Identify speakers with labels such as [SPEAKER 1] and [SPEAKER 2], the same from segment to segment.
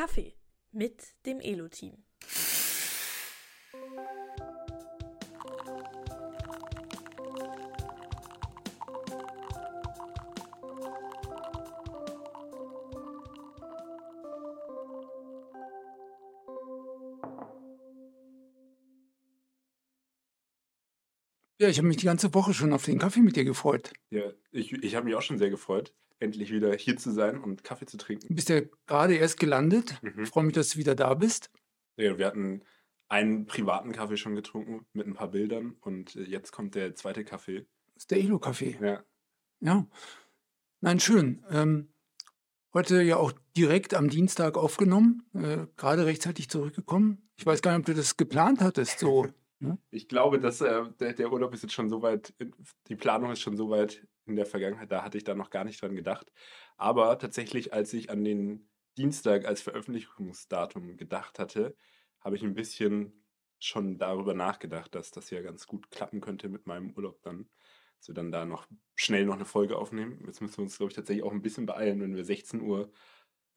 [SPEAKER 1] Kaffee mit dem Elo-Team.
[SPEAKER 2] Ja, ich habe mich die ganze Woche schon auf den Kaffee mit dir gefreut.
[SPEAKER 3] Ja, ich, ich habe mich auch schon sehr gefreut, endlich wieder hier zu sein und Kaffee zu trinken.
[SPEAKER 2] Du bist ja gerade erst gelandet.
[SPEAKER 3] Mhm.
[SPEAKER 2] Ich freue mich, dass du wieder da bist.
[SPEAKER 3] Ja, wir hatten einen privaten Kaffee schon getrunken mit ein paar Bildern und äh, jetzt kommt der zweite Kaffee.
[SPEAKER 2] Das ist der Elo-Kaffee.
[SPEAKER 3] Ja,
[SPEAKER 2] Ja. Nein, schön. Ähm, heute ja auch direkt am Dienstag aufgenommen, äh, gerade rechtzeitig zurückgekommen. Ich weiß gar nicht, ob du das geplant hattest. So.
[SPEAKER 3] ich glaube, dass äh, der, der Urlaub ist jetzt schon so weit, die Planung ist schon so weit in der Vergangenheit, da hatte ich da noch gar nicht dran gedacht. Aber tatsächlich, als ich an den Dienstag als Veröffentlichungsdatum gedacht hatte, habe ich ein bisschen schon darüber nachgedacht, dass das ja ganz gut klappen könnte mit meinem Urlaub dann. Dass wir dann da noch schnell noch eine Folge aufnehmen. Jetzt müssen wir uns, glaube ich, tatsächlich auch ein bisschen beeilen, wenn wir 16 Uhr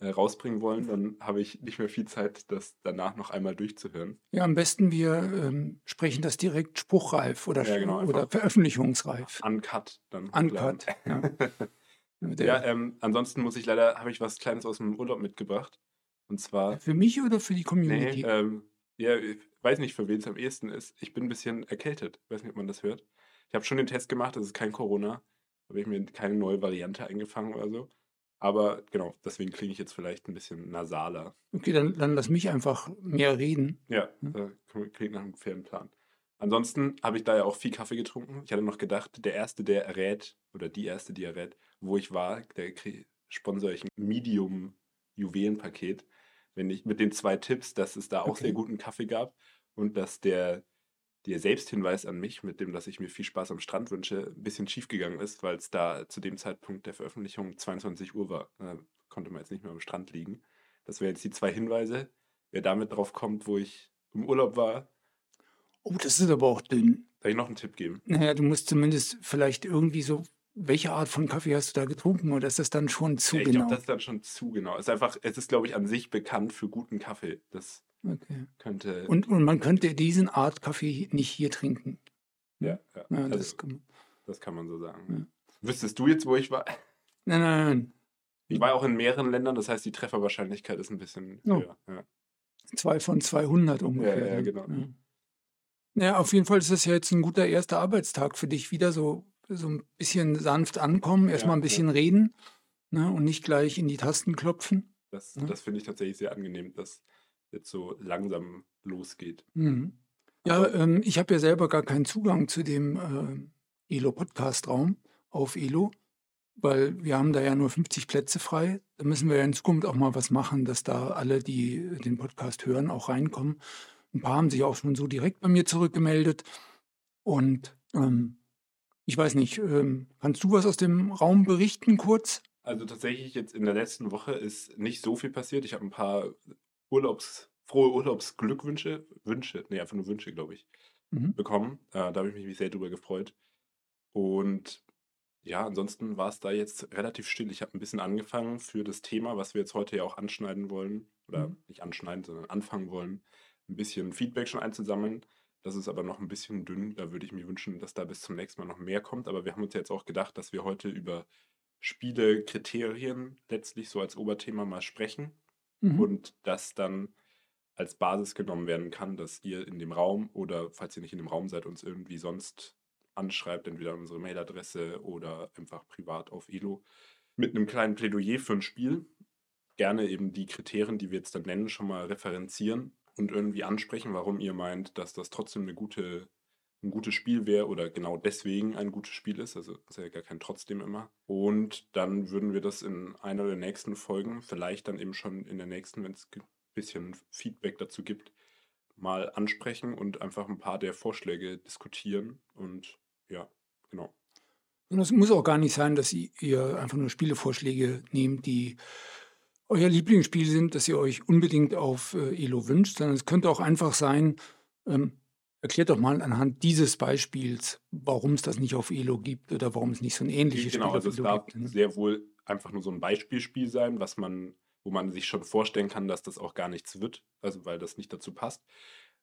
[SPEAKER 3] äh, rausbringen wollen, dann habe ich nicht mehr viel Zeit, das danach noch einmal durchzuhören.
[SPEAKER 2] Ja, am besten wir ähm, sprechen das direkt spruchreif oder,
[SPEAKER 3] Ja, genau,
[SPEAKER 2] oder veröffentlichungsreif.
[SPEAKER 3] Uncut dann.
[SPEAKER 2] Uncut. Ja.
[SPEAKER 3] Ja, ähm, ansonsten muss ich leider, habe ich was Kleines aus dem Urlaub mitgebracht. Und zwar,
[SPEAKER 2] für mich oder für die
[SPEAKER 3] nee,
[SPEAKER 2] Community?
[SPEAKER 3] ähm, ja, ich weiß nicht, für wen es am ehesten ist. Ich bin ein bisschen erkältet. Weiß nicht, ob man das hört. Ich habe schon den Test gemacht, das ist kein Corona. Habe ich mir keine neue Variante eingefangen oder so. Aber genau, deswegen klinge ich jetzt vielleicht ein bisschen nasaler.
[SPEAKER 2] Okay, dann, dann lass mich einfach mehr reden.
[SPEAKER 3] Ja,
[SPEAKER 2] Hm.
[SPEAKER 3] da klingt nach einem fairen Plan. Ansonsten habe ich da ja auch viel Kaffee getrunken. Ich hatte noch gedacht, der Erste, der errät, oder die Erste, die errät, wo ich war, der sponsor ich ein Medium-Juwelenpaket. Wenn ich mit den zwei Tipps, dass es da auch
[SPEAKER 2] Okay.
[SPEAKER 3] sehr guten Kaffee gab und dass der, der Selbsthinweis an mich, mit dem, dass ich mir viel Spaß am Strand wünsche, ein bisschen schief gegangen ist, weil es da zu dem Zeitpunkt der Veröffentlichung 22 Uhr war. Da konnte man jetzt nicht mehr am Strand liegen. Das wären jetzt die zwei Hinweise. Wer damit drauf kommt, wo ich im Urlaub war,
[SPEAKER 2] Oh, das ist aber auch dünn.
[SPEAKER 3] soll ich noch einen Tipp geben?
[SPEAKER 2] Naja, du musst zumindest vielleicht irgendwie so, welche Art von Kaffee hast du da getrunken oder ist das dann schon zu
[SPEAKER 3] Ja, ich
[SPEAKER 2] genau?
[SPEAKER 3] glaube, das ist dann schon zu genau. Es ist einfach, es ist, glaube ich, an sich bekannt für guten Kaffee. Das
[SPEAKER 2] okay.
[SPEAKER 3] könnte.
[SPEAKER 2] und, und man könnte diesen Art Kaffee nicht hier trinken.
[SPEAKER 3] ja, ja.
[SPEAKER 2] Ja,
[SPEAKER 3] also,
[SPEAKER 2] das kann man.
[SPEAKER 3] das kann man so sagen. Wüsstest du jetzt, wo ich war?
[SPEAKER 2] Nein, nein, nein.
[SPEAKER 3] Ich war auch in mehreren Ländern, das heißt, die Trefferwahrscheinlichkeit ist ein bisschen
[SPEAKER 2] Oh.
[SPEAKER 3] höher. Ja.
[SPEAKER 2] Zwei von 200 ungefähr.
[SPEAKER 3] Ja, ja,
[SPEAKER 2] ne?
[SPEAKER 3] genau.
[SPEAKER 2] Ja. ja, auf jeden Fall ist das ja jetzt ein guter erster Arbeitstag für dich. Wieder so, so ein bisschen sanft ankommen, erstmal
[SPEAKER 3] Ja,
[SPEAKER 2] ein bisschen reden ne, und nicht gleich in die Tasten klopfen.
[SPEAKER 3] Das,
[SPEAKER 2] Ja.
[SPEAKER 3] das finde ich tatsächlich sehr angenehm, dass jetzt so langsam losgeht.
[SPEAKER 2] Mhm. Ja, ähm, ich habe ja selber gar keinen Zugang zu dem äh, Elo-Podcast-Raum auf Elo, weil wir haben da ja nur 50 Plätze frei. Da müssen wir ja in Zukunft auch mal was machen, dass da alle, die den Podcast hören, auch reinkommen. Ein paar haben sich auch schon so direkt bei mir zurückgemeldet. Und ähm, ich weiß nicht, ähm, kannst du was aus dem Raum berichten kurz?
[SPEAKER 3] Also tatsächlich jetzt in der letzten Woche ist nicht so viel passiert. Ich habe ein paar Urlaubs, frohe Urlaubsglückwünsche, Wünsche, nee, einfach nur Wünsche, glaube ich,
[SPEAKER 2] Mhm.
[SPEAKER 3] bekommen. Äh, da habe ich mich sehr drüber gefreut. Und ja, ansonsten war es da jetzt relativ still. Ich habe ein bisschen angefangen für das Thema, was wir jetzt heute ja auch anschneiden wollen. Oder
[SPEAKER 2] Mhm.
[SPEAKER 3] nicht anschneiden, sondern anfangen wollen, ein bisschen Feedback schon einzusammeln. Das ist aber noch ein bisschen dünn. Da würde ich mir wünschen, dass da bis zum nächsten Mal noch mehr kommt. Aber wir haben uns jetzt auch gedacht, dass wir heute über Spielekriterien letztlich so als Oberthema mal sprechen
[SPEAKER 2] Mhm.
[SPEAKER 3] und das dann als Basis genommen werden kann, dass ihr in dem Raum oder falls ihr nicht in dem Raum seid, uns irgendwie sonst anschreibt, entweder an unsere Mailadresse oder einfach privat auf Elo mit einem kleinen Plädoyer für ein Spiel. Gerne eben die Kriterien, die wir jetzt dann nennen, schon mal referenzieren und irgendwie ansprechen, warum ihr meint, dass das trotzdem eine gute, ein gutes Spiel wäre oder genau deswegen ein gutes Spiel ist. Also ist ja gar kein trotzdem immer. Und dann würden wir das in einer der nächsten Folgen, vielleicht dann eben schon in der nächsten, wenn es ein bisschen Feedback dazu gibt, mal ansprechen und einfach ein paar der Vorschläge diskutieren. Und ja, genau.
[SPEAKER 2] Und es muss auch gar nicht sein, dass ihr- einfach nur Spielevorschläge nehmt, die euer Lieblingsspiel sind, das ihr euch unbedingt auf äh, Elo wünscht, sondern es könnte auch einfach sein, ähm, erklärt doch mal anhand dieses Beispiels, warum es das nicht auf Elo gibt oder warum es nicht so ein ähnliches
[SPEAKER 3] Genau,
[SPEAKER 2] Spiel
[SPEAKER 3] also
[SPEAKER 2] auf
[SPEAKER 3] es
[SPEAKER 2] Elo
[SPEAKER 3] darf
[SPEAKER 2] gibt. ne?
[SPEAKER 3] sehr wohl einfach nur so ein Beispielspiel sein, was man wo man sich schon vorstellen kann, dass das auch gar nichts wird, also weil das nicht dazu passt.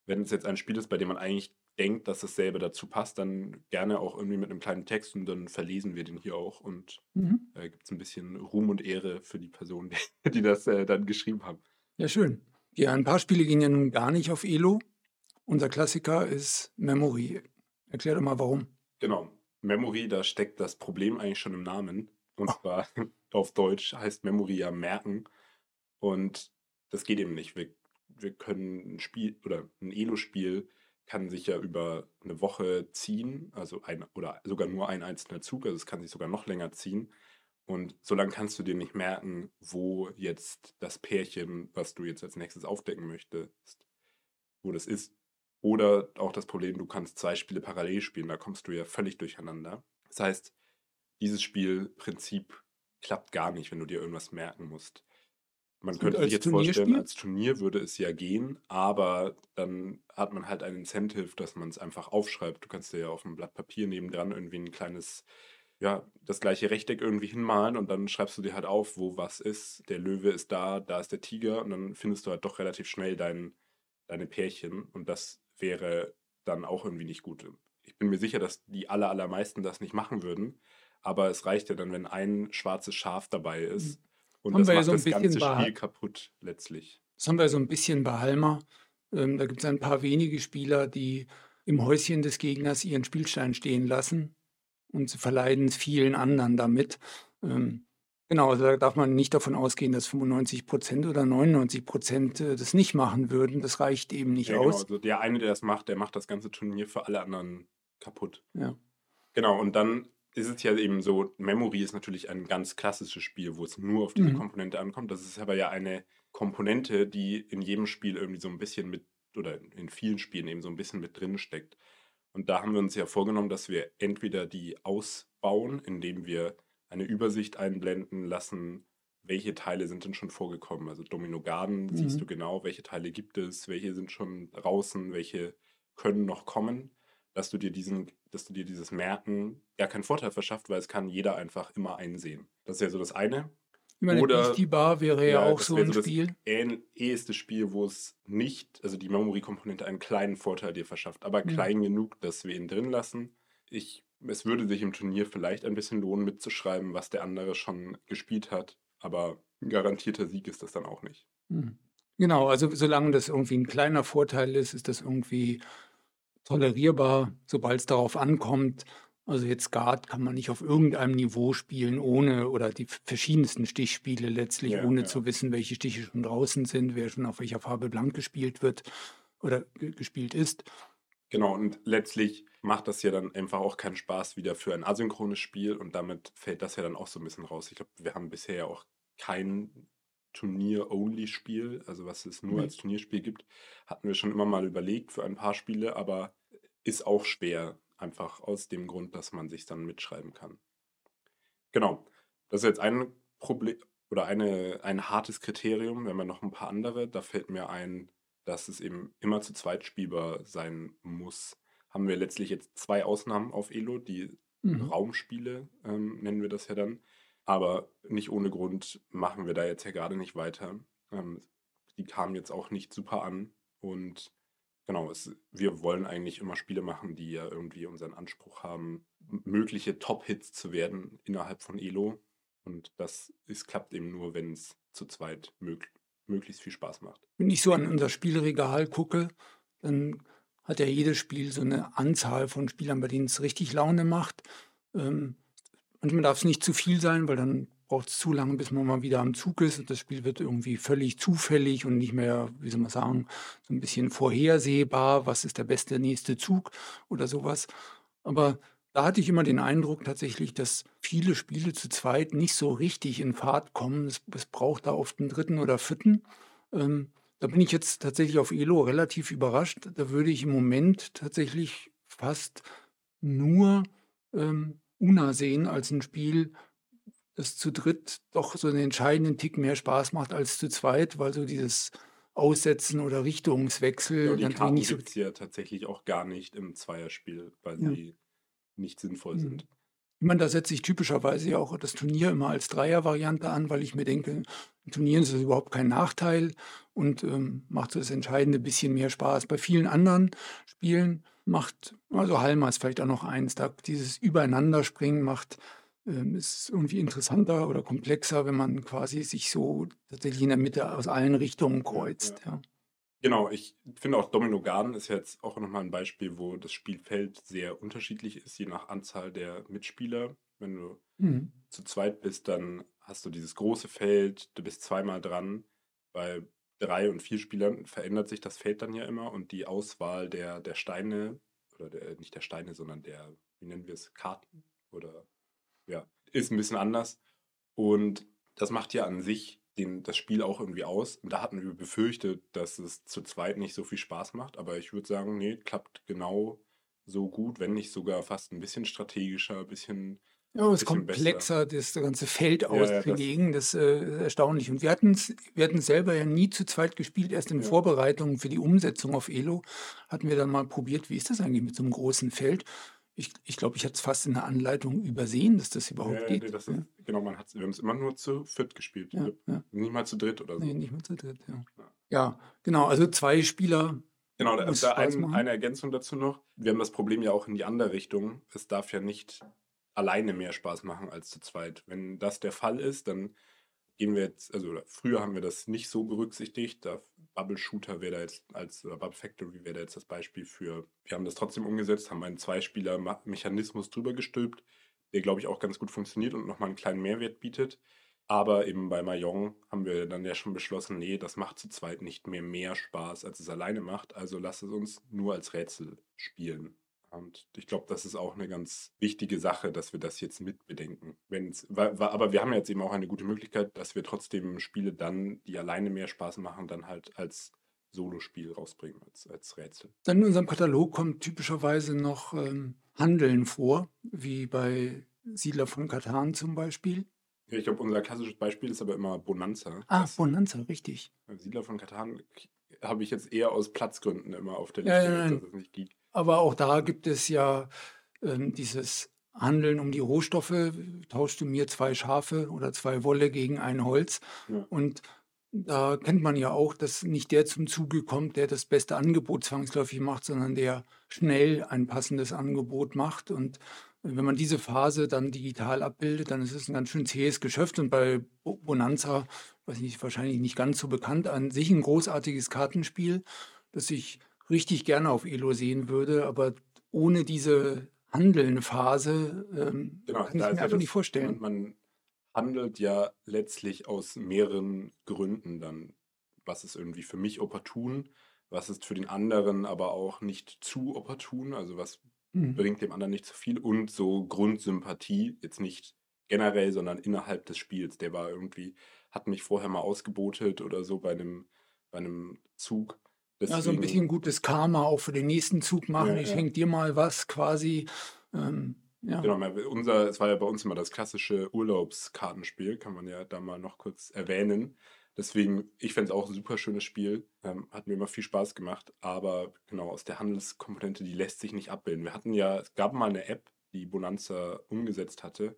[SPEAKER 3] Wenn es jetzt ein Spiel ist, bei dem man eigentlich denkt, dass dasselbe dazu passt, dann gerne auch irgendwie mit einem kleinen Text und dann verlesen wir den hier auch und
[SPEAKER 2] Mhm.
[SPEAKER 3] äh, gibt es ein bisschen Ruhm und Ehre für die Personen, die, die das äh, dann geschrieben haben.
[SPEAKER 2] Ja, schön. Ja, ein paar Spiele gehen ja nun gar nicht auf Elo. Unser Klassiker ist Memory. Erklär doch mal warum.
[SPEAKER 3] Genau. Memory, da steckt das Problem eigentlich schon im Namen. Und zwar auf Deutsch heißt Memory ja merken. Und das geht eben nicht. Wir, wir können ein Spiel oder ein Elo-Spiel kann sich ja über eine Woche ziehen, also ein oder sogar nur ein einzelner Zug, also es kann sich sogar noch länger ziehen. Und so lange kannst du dir nicht merken, wo jetzt das Pärchen, was du jetzt als nächstes aufdecken möchtest, wo das ist. Oder auch das Problem, du kannst zwei Spiele parallel spielen, da kommst du ja völlig durcheinander. Das heißt, dieses Spielprinzip klappt gar nicht, wenn du dir irgendwas merken musst. Man
[SPEAKER 2] Und
[SPEAKER 3] könnte sich jetzt vorstellen, als Turnier würde es ja gehen, aber dann hat man halt ein Incentive, dass man es einfach aufschreibt. Du kannst dir ja auf einem Blatt Papier nebendran irgendwie ein kleines, ja, das gleiche Rechteck irgendwie hinmalen und dann schreibst du dir halt auf, wo was ist. Der Löwe ist da, da ist der Tiger und dann findest du halt doch relativ schnell dein, deine Pärchen und das wäre dann auch irgendwie nicht gut. Ich bin mir sicher, dass die aller, allermeisten das nicht machen würden, aber es reicht ja dann, wenn ein schwarzes Schaf dabei ist und
[SPEAKER 2] Mhm. Haben
[SPEAKER 3] das macht
[SPEAKER 2] so ein
[SPEAKER 3] das ganze Spiel kaputt letztlich.
[SPEAKER 2] Das haben wir so ein bisschen bei Halma. Ähm, da gibt es ein paar wenige Spieler, die im Häuschen des Gegners ihren Spielstein stehen lassen und sie verleiden es vielen anderen damit. Ähm, genau, also da darf man nicht davon ausgehen, dass 95 Prozent oder 99 Prozent äh, das nicht machen würden. Das reicht eben nicht
[SPEAKER 3] Ja, genau.
[SPEAKER 2] aus.
[SPEAKER 3] Also der eine, der das macht, der macht das ganze Turnier für alle anderen kaputt.
[SPEAKER 2] Ja.
[SPEAKER 3] Genau, und dann ist es ja eben so, Memory ist natürlich ein ganz klassisches Spiel, wo es nur auf diese
[SPEAKER 2] Mhm.
[SPEAKER 3] Komponente ankommt. Das ist aber ja eine Komponente, die in jedem Spiel irgendwie so ein bisschen mit, oder in vielen Spielen eben so ein bisschen mit drin steckt. Und da haben wir uns ja vorgenommen, dass wir entweder die ausbauen, indem wir eine Übersicht einblenden lassen, welche Teile sind denn schon vorgekommen. Also Domino Garden siehst
[SPEAKER 2] Mhm.
[SPEAKER 3] du genau, welche Teile gibt es, welche sind schon draußen, welche können noch kommen, dass du dir diesen, dass du dir dieses Merken gar keinen Vorteil verschafft, weil es kann jeder einfach immer einsehen. Das ist ja so das eine.
[SPEAKER 2] Ich meine,
[SPEAKER 3] Oder-
[SPEAKER 2] Beastie Bar wäre ja, auch
[SPEAKER 3] das
[SPEAKER 2] so ein
[SPEAKER 3] das
[SPEAKER 2] Spiel.
[SPEAKER 3] ähn- eheste Spiel, wo es nicht, also die Memory-Komponente einen kleinen Vorteil dir verschafft, aber
[SPEAKER 2] Ja.
[SPEAKER 3] klein genug, dass wir ihn drin lassen. Ich, es würde sich im Turnier vielleicht ein bisschen lohnen, mitzuschreiben, was der andere schon gespielt hat, aber ein garantierter Sieg ist das dann auch nicht.
[SPEAKER 2] Mhm. Genau, also solange das irgendwie ein kleiner Vorteil ist, ist das irgendwie tolerierbar, sobald es darauf ankommt. Also jetzt Skat kann man nicht auf irgendeinem Niveau spielen, ohne oder die verschiedensten Stichspiele letztlich,
[SPEAKER 3] Ja,
[SPEAKER 2] ohne
[SPEAKER 3] ja.
[SPEAKER 2] zu wissen, welche Stiche schon draußen sind, wer schon auf welcher Farbe blank gespielt wird oder ge- gespielt ist.
[SPEAKER 3] Genau, und letztlich macht das ja dann einfach auch keinen Spaß wieder für ein asynchrones Spiel und damit fällt das ja dann auch so ein bisschen raus. Ich glaube, wir haben bisher ja auch kein Turnier-Only-Spiel, also was es nur
[SPEAKER 2] Nee.
[SPEAKER 3] als Turnierspiel gibt, hatten wir schon immer mal überlegt für ein paar Spiele, aber ist auch schwer, einfach aus dem Grund, dass man sich dann mitschreiben kann. Genau, das ist jetzt ein Problem oder eine, ein hartes Kriterium. Haben ja noch ein paar andere. Da fällt mir ein, dass es eben immer zu zweit spielbar sein muss. Haben wir letztlich jetzt zwei Ausnahmen auf Elo, die
[SPEAKER 2] Mhm.
[SPEAKER 3] Raumspiele ähm, nennen wir das ja dann. Aber nicht ohne Grund machen wir da jetzt ja gerade nicht weiter. Ähm, die kamen jetzt auch nicht super an. Und genau, es, wir wollen eigentlich immer Spiele machen, die ja irgendwie unseren Anspruch haben, mögliche Top-Hits zu werden innerhalb von Elo. Und das ist, klappt eben nur, wenn es zu zweit mög möglichst viel Spaß macht.
[SPEAKER 2] Wenn ich so an unser Spielregal gucke, dann hat ja jedes Spiel so eine Anzahl von Spielern, bei denen es richtig Laune macht. Ähm, manchmal darf es nicht zu viel sein, weil dann braucht es zu lange, bis man mal wieder am Zug ist. Und das Spiel wird irgendwie völlig zufällig und nicht mehr, wie soll man sagen, so ein bisschen vorhersehbar, was ist der beste nächste Zug oder sowas. Aber da hatte ich immer den Eindruck tatsächlich, dass viele Spiele zu zweit nicht so richtig in Fahrt kommen. Es, es braucht da oft einen dritten oder vierten. Ähm, da bin ich jetzt tatsächlich auf Elo relativ überrascht. Da würde ich im Moment tatsächlich fast nur ähm, Una sehen als ein Spiel, das zu dritt doch so einen entscheidenden Tick mehr Spaß macht als zu zweit, weil so dieses Aussetzen oder Richtungswechsel
[SPEAKER 3] Ja, und die Karten
[SPEAKER 2] nicht so.
[SPEAKER 3] gibt es ja tatsächlich auch gar nicht im Zweierspiel, weil
[SPEAKER 2] Ja.
[SPEAKER 3] sie nicht sinnvoll
[SPEAKER 2] Mhm.
[SPEAKER 3] sind.
[SPEAKER 2] Ich meine, da setze ich typischerweise ja auch das Turnier immer als Dreier-Variante an, weil ich mir denke, Turnieren ist das überhaupt kein Nachteil und ähm, macht so das Entscheidende ein bisschen mehr Spaß. Bei vielen anderen Spielen macht, also Halma ist vielleicht auch noch eins, da dieses Übereinanderspringen macht, ähm, ist irgendwie interessanter oder komplexer, wenn man quasi sich so tatsächlich in der Mitte aus allen Richtungen kreuzt. Ja.
[SPEAKER 3] Genau, ich finde auch Domino Garden ist jetzt auch nochmal ein Beispiel, wo das Spielfeld sehr unterschiedlich ist, je nach Anzahl der Mitspieler. Wenn du
[SPEAKER 2] Mhm.
[SPEAKER 3] zu zweit bist, dann hast du dieses große Feld, du bist zweimal dran. Bei drei und vier Spielern verändert sich das Feld dann ja immer und die Auswahl der, der Steine, oder der, nicht der Steine, sondern der, wie nennen wir es, Karten oder ja, ist ein bisschen anders. Und das macht ja an sich den, das Spiel auch irgendwie aus. Und da hatten wir befürchtet, dass es zu zweit nicht so viel Spaß macht. Aber ich würde sagen, nee, klappt genau so gut, wenn nicht sogar fast ein bisschen strategischer, ein bisschen
[SPEAKER 2] Ja, es ist komplexer, das ganze Feld
[SPEAKER 3] Ja, ja, das-
[SPEAKER 2] auszulegen, das äh, ist erstaunlich. Und wir hatten es wir hatten's selber ja nie zu zweit gespielt, erst in
[SPEAKER 3] Ja.
[SPEAKER 2] Vorbereitungen für die Umsetzung auf Elo hatten wir dann mal probiert, wie ist das eigentlich mit so einem großen Feld? Ich, ich glaube, ich hatte es fast in der Anleitung übersehen, dass das überhaupt
[SPEAKER 3] Ja,
[SPEAKER 2] geht.
[SPEAKER 3] nee, das
[SPEAKER 2] ja,
[SPEAKER 3] ist, genau, man wir haben es immer nur zu viert gespielt.
[SPEAKER 2] ja, ja.
[SPEAKER 3] Nie mal zu dritt oder so.
[SPEAKER 2] Nee, nicht mal zu dritt, ja.
[SPEAKER 3] Ja.
[SPEAKER 2] Genau, also zwei Spieler.
[SPEAKER 3] Genau, da, da ein, eine Ergänzung dazu noch. Wir haben das Problem ja auch in die andere Richtung. Es darf ja nicht alleine mehr Spaß machen als zu zweit. Wenn das der Fall ist, dann gehen wir jetzt, also früher haben wir das nicht so berücksichtigt. Da Bubble Shooter wäre da jetzt als, oder Bubble Factory wäre da jetzt das Beispiel für, wir haben das trotzdem umgesetzt, haben einen Zweispieler-Mechanismus drüber gestülpt, der glaube ich auch ganz gut funktioniert und nochmal einen kleinen Mehrwert bietet. Aber eben bei Mahjong haben wir dann ja schon beschlossen, nee, das macht zu zweit nicht mehr mehr Spaß, als es alleine macht. Also lasst es uns nur als Rätsel spielen. Und ich glaube, das ist auch eine ganz wichtige Sache, dass wir das jetzt mitbedenken. Wenn's, aber wir haben jetzt eben auch eine gute Möglichkeit, dass wir trotzdem Spiele dann, die alleine mehr Spaß machen, dann halt als Solospiel rausbringen, als, als Rätsel.
[SPEAKER 2] Dann in unserem Katalog kommt typischerweise noch ähm, Handeln vor, wie bei Siedler von Katan zum Beispiel.
[SPEAKER 3] Ja, ich glaube, unser klassisches Beispiel ist aber immer Bonanza.
[SPEAKER 2] Ah, Bonanza, richtig.
[SPEAKER 3] Siedler von Katan habe ich jetzt eher aus Platzgründen immer auf der
[SPEAKER 2] Ja,
[SPEAKER 3] Liste,
[SPEAKER 2] ja,
[SPEAKER 3] dass
[SPEAKER 2] nein.
[SPEAKER 3] es nicht geht.
[SPEAKER 2] Aber auch da gibt es ja ähm, dieses Handeln um die Rohstoffe. Tauschst du mir zwei Schafe oder zwei Wolle gegen ein Holz?
[SPEAKER 3] Ja.
[SPEAKER 2] Und da kennt man ja auch, dass nicht der zum Zuge kommt, der das beste Angebot zwangsläufig macht, sondern der schnell ein passendes Angebot macht. Und wenn man diese Phase dann digital abbildet, dann ist es ein ganz schön zähes Geschäft. Und bei Bo- Bonanza, weiß nicht, wahrscheinlich nicht ganz so bekannt, an sich ein großartiges Kartenspiel, das ich richtig gerne auf Elo sehen würde, aber ohne diese handelnde Phase ähm,
[SPEAKER 3] Genau,
[SPEAKER 2] kann ich mir
[SPEAKER 3] ja
[SPEAKER 2] einfach
[SPEAKER 3] das,
[SPEAKER 2] nicht vorstellen.
[SPEAKER 3] Man, man handelt ja letztlich aus mehreren Gründen dann. Was ist irgendwie für mich opportun, was ist für den anderen aber auch nicht zu opportun, also was
[SPEAKER 2] Mhm.
[SPEAKER 3] bringt dem anderen nicht zu viel und so Grundsympathie, jetzt nicht generell, sondern innerhalb des Spiels. Der war irgendwie, hat mich vorher mal ausgebotet oder so bei einem, bei einem Zug.
[SPEAKER 2] Ja, so ein
[SPEAKER 3] Deswegen-
[SPEAKER 2] bisschen gutes Karma auch für den nächsten Zug machen.
[SPEAKER 3] Ja,
[SPEAKER 2] ich
[SPEAKER 3] ja.
[SPEAKER 2] schenke dir mal was quasi. Ähm, ja.
[SPEAKER 3] Genau, unser, es war ja bei uns immer das klassische Urlaubskartenspiel, kann man ja da mal noch kurz erwähnen. Deswegen, ich fände es auch ein super schönes Spiel. Ähm, hat mir immer viel Spaß gemacht, aber genau, aus der Handelskomponente, die lässt sich nicht abbilden. Wir hatten ja, es gab mal eine App, die Bonanza umgesetzt hatte.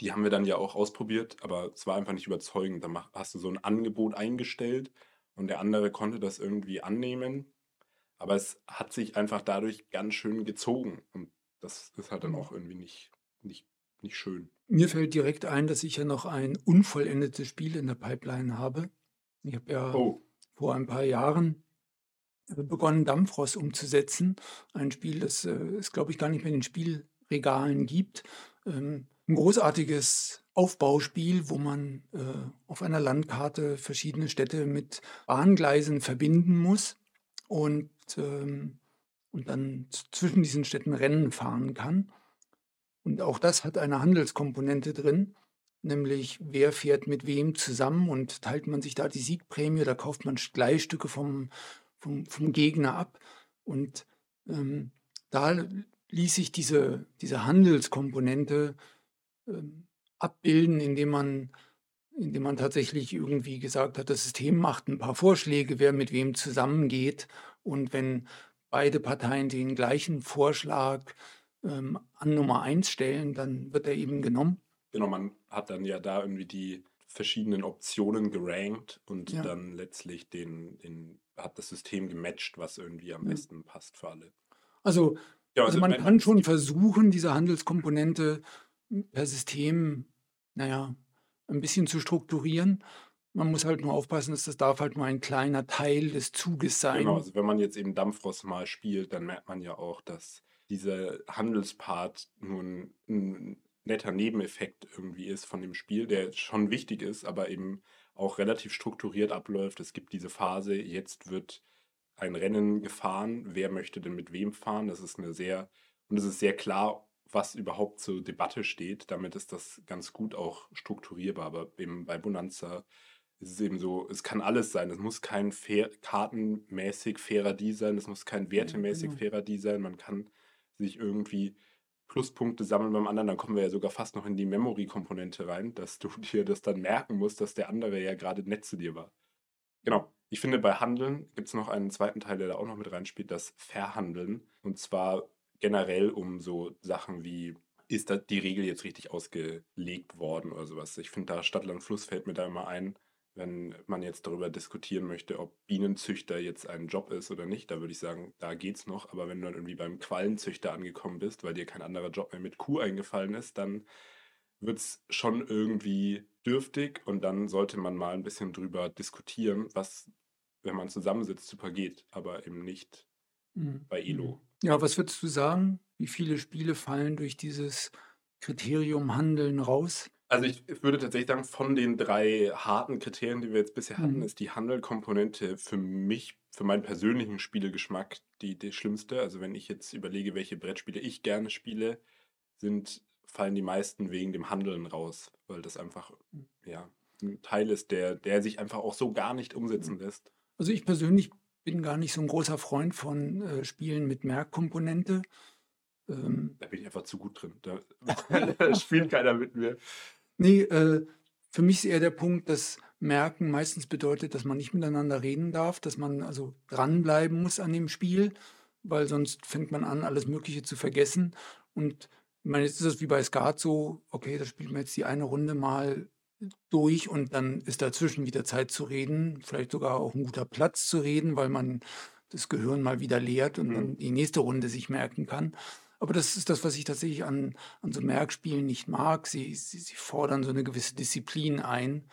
[SPEAKER 3] Die haben wir dann ja auch ausprobiert, aber es war einfach nicht überzeugend. Da hast du so ein Angebot eingestellt und der andere konnte das irgendwie annehmen. Aber es hat sich einfach dadurch ganz schön gezogen. Und das ist halt dann auch irgendwie nicht, nicht, nicht schön.
[SPEAKER 2] Mir fällt direkt ein, dass ich ja noch ein unvollendetes Spiel in der Pipeline habe. Ich habe ja
[SPEAKER 3] Oh,
[SPEAKER 2] vor ein paar Jahren begonnen, Dampfrost umzusetzen. Ein Spiel, das äh, es, glaube ich, gar nicht mehr in den Spielregalen gibt. Ähm, ein großartiges Aufbauspiel, wo man äh, auf einer Landkarte verschiedene Städte mit Bahngleisen verbinden muss und, ähm, und dann zwischen diesen Städten Rennen fahren kann. Und auch das hat eine Handelskomponente drin, nämlich wer fährt mit wem zusammen und teilt man sich da die Siegprämie, da kauft man Gleisstücke vom, vom, vom Gegner ab. Und ähm, da ließ sich diese, diese Handelskomponente ähm, abbilden, indem man, indem man tatsächlich irgendwie gesagt hat, das System macht ein paar Vorschläge, wer mit wem zusammengeht. Und wenn beide Parteien den gleichen Vorschlag ähm, an Nummer 1 stellen, dann wird er eben genommen.
[SPEAKER 3] Genau, man hat dann ja da irgendwie die verschiedenen Optionen gerankt und
[SPEAKER 2] Ja.
[SPEAKER 3] dann letztlich den, den, hat das System gematcht, was irgendwie am
[SPEAKER 2] Ja.
[SPEAKER 3] besten passt für alle.
[SPEAKER 2] Also,
[SPEAKER 3] Ja,
[SPEAKER 2] also man
[SPEAKER 3] wenn-
[SPEAKER 2] kann schon versuchen, diese Handelskomponente per System, naja, ein bisschen zu strukturieren. Man muss halt nur aufpassen, dass das darf halt nur ein kleiner Teil des Zuges sein.
[SPEAKER 3] Genau, also wenn man jetzt eben Dampfrost mal spielt, dann merkt man ja auch, dass dieser Handelspart nur ein, ein netter Nebeneffekt irgendwie ist von dem Spiel, der schon wichtig ist, aber eben auch relativ strukturiert abläuft. Es gibt diese Phase, jetzt wird ein Rennen gefahren, wer möchte denn mit wem fahren? Das ist eine sehr, und es ist sehr klar, was überhaupt zur Debatte steht. Damit ist das ganz gut auch strukturierbar. Aber eben bei Bonanza ist es eben so, es kann alles sein. Es muss kein fair, kartenmäßig fairer Deal sein, es muss kein wertemäßig
[SPEAKER 2] genau.
[SPEAKER 3] fairer Deal sein. Man kann sich irgendwie Pluspunkte sammeln beim anderen, dann kommen wir ja sogar fast noch in die Memory-Komponente rein, dass du dir das dann merken musst, dass der andere ja gerade nett zu dir war. Genau. Ich finde, bei Handeln gibt es noch einen zweiten Teil, der da auch noch mit reinspielt, das Verhandeln. Und zwar generell um so Sachen wie, ist da die Regel jetzt richtig ausgelegt worden oder sowas. Ich finde, da Stadtland Fluss fällt mir da immer ein, wenn man jetzt darüber diskutieren möchte, ob Bienenzüchter jetzt ein Job ist oder nicht, da würde ich sagen, da geht's noch. Aber wenn du dann irgendwie beim Quallenzüchter angekommen bist, weil dir kein anderer Job mehr mit Kuh eingefallen ist, dann wird es schon irgendwie dürftig und dann sollte man mal ein bisschen drüber diskutieren, was, wenn man zusammensitzt, super geht, aber eben nicht
[SPEAKER 2] Mhm.
[SPEAKER 3] bei Elo.
[SPEAKER 2] Ja, was würdest du sagen? Wie viele Spiele fallen durch dieses Kriterium Handeln raus?
[SPEAKER 3] Also ich würde tatsächlich sagen, von den drei harten Kriterien, die wir jetzt bisher hatten,
[SPEAKER 2] Mhm.
[SPEAKER 3] ist die Handelkomponente für mich, für meinen persönlichen Spielegeschmack die, die schlimmste. Also wenn ich jetzt überlege, welche Brettspiele ich gerne spiele, sind, fallen die meisten wegen dem Handeln raus, weil das einfach
[SPEAKER 2] Mhm.
[SPEAKER 3] ja, ein Teil ist, der, der sich einfach auch so gar nicht umsetzen lässt.
[SPEAKER 2] Also ich persönlich bin gar nicht so ein großer Freund von äh, Spielen mit Merkkomponente. Ähm,
[SPEAKER 3] Da bin ich einfach zu gut drin. Da, da spielt keiner mit mir.
[SPEAKER 2] nee, äh, für mich ist eher der Punkt, dass Merken meistens bedeutet, dass man nicht miteinander reden darf, dass man also dranbleiben muss an dem Spiel, weil sonst fängt man an, alles Mögliche zu vergessen. Und ich meine, jetzt ist es wie bei Skat so, okay, da spielt man jetzt die eine Runde mal durch und dann ist dazwischen wieder Zeit zu reden, vielleicht sogar auch ein guter Platz zu reden, weil man das Gehirn mal wieder leert und
[SPEAKER 3] Mhm.
[SPEAKER 2] dann die nächste Runde sich merken kann. Aber das ist das, was ich tatsächlich an, an so Merkspielen nicht mag. Sie, sie, sie fordern so eine gewisse Disziplin ein.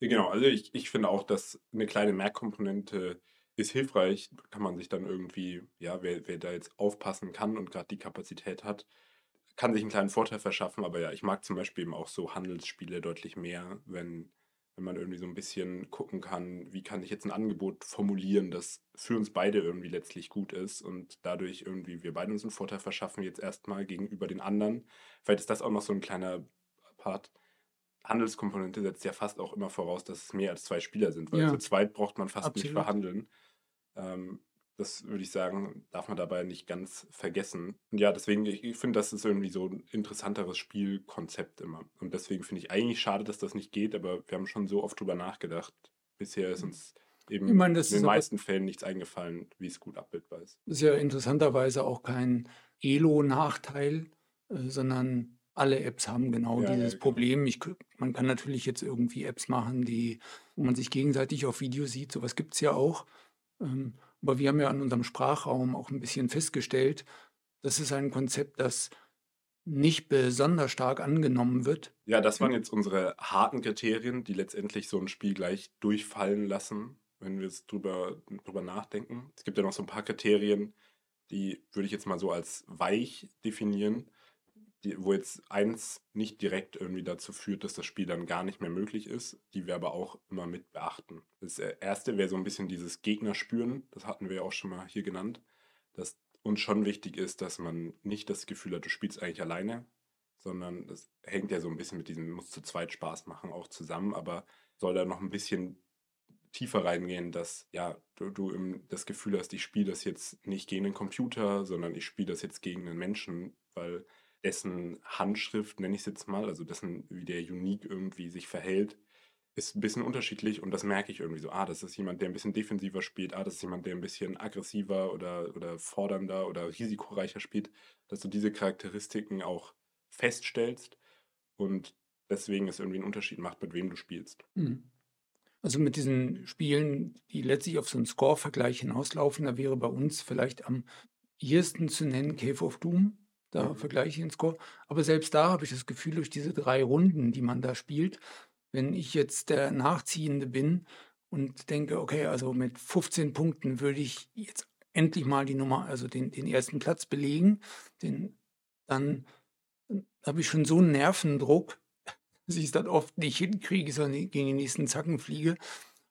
[SPEAKER 3] Ja, genau, also ich, ich finde auch, dass eine kleine Merkkomponente ist hilfreich. Kann man sich dann irgendwie, ja, wer, wer da jetzt aufpassen kann und gerade die Kapazität hat, kann sich einen kleinen Vorteil verschaffen. Aber ja, ich mag zum Beispiel eben auch so Handelsspiele deutlich mehr, wenn, wenn man irgendwie so ein bisschen gucken kann, wie kann ich jetzt ein Angebot formulieren, das für uns beide irgendwie letztlich gut ist und dadurch irgendwie wir beide uns einen Vorteil verschaffen, jetzt erstmal gegenüber den anderen. Vielleicht ist das auch noch so ein kleiner Part. Handelskomponente setzt ja fast auch immer voraus, dass es mehr als zwei Spieler sind, weil
[SPEAKER 2] Ja.
[SPEAKER 3] zu zweit braucht man fast nicht
[SPEAKER 2] Absolut.
[SPEAKER 3] verhandeln. Ähm, das würde ich sagen, darf man dabei nicht ganz vergessen. Und ja, deswegen, ich, ich finde, das ist irgendwie so ein interessanteres Spielkonzept immer. Und deswegen finde ich eigentlich schade, dass das nicht geht, aber wir haben schon so oft drüber nachgedacht. Bisher ist uns eben
[SPEAKER 2] meine,
[SPEAKER 3] in den meisten Fällen nichts eingefallen, wie es gut abbildbar ist.
[SPEAKER 2] Das ist ja interessanterweise auch kein Elo-Nachteil, äh, sondern alle Apps haben genau
[SPEAKER 3] Ja, ja,
[SPEAKER 2] dieses
[SPEAKER 3] genau.
[SPEAKER 2] Problem. Ich, man kann natürlich jetzt irgendwie Apps machen, die, wo man sich gegenseitig auf Video sieht. Sowas gibt es ja auch. Ähm, aber wir haben ja in unserem Sprachraum auch ein bisschen festgestellt, das ist ein Konzept, das nicht besonders stark angenommen wird.
[SPEAKER 3] Ja, das waren jetzt unsere harten Kriterien, die letztendlich so ein Spiel gleich durchfallen lassen, wenn wir es drüber, drüber nachdenken. Es gibt ja noch so ein paar Kriterien, die würde ich jetzt mal so als weich definieren, die, wo jetzt eins nicht direkt irgendwie dazu führt, dass das Spiel dann gar nicht mehr möglich ist, die wir aber auch immer mit beachten. Das erste wäre so ein bisschen dieses Gegner spüren, das hatten wir ja auch schon mal hier genannt, dass uns schon wichtig ist, dass man nicht das Gefühl hat, du spielst eigentlich alleine, sondern das hängt ja so ein bisschen mit diesem, muss zu zweit Spaß machen, auch zusammen, aber soll da noch ein bisschen tiefer reingehen, dass ja, du, du das Gefühl hast, ich spiele das jetzt nicht gegen den Computer, sondern ich spiele das jetzt gegen einen Menschen, weil dessen Handschrift, nenne ich es jetzt mal, also dessen, wie der unique irgendwie sich verhält, ist ein bisschen unterschiedlich und das merke ich irgendwie so. Ah, das ist jemand, der ein bisschen defensiver spielt. Ah, das ist jemand, der ein bisschen aggressiver oder, oder fordernder oder risikoreicher spielt. Dass du diese Charakteristiken auch feststellst und deswegen es irgendwie einen Unterschied macht, mit wem du spielst.
[SPEAKER 2] Mhm. Also mit diesen Spielen, die letztlich auf so einen Score-Vergleich hinauslaufen, da wäre bei uns vielleicht am ehesten zu nennen Cave of Doom. Da vergleiche ich den Score. Aber selbst da habe ich das Gefühl, durch diese drei Runden, die man da spielt, wenn ich jetzt der Nachziehende bin und denke, okay, also mit 15 Punkten würde ich jetzt endlich mal die Nummer, also den, den ersten Platz belegen, den, dann habe ich schon so einen Nervendruck, dass ich es dann oft nicht hinkriege, sondern gegen den nächsten Zacken fliege.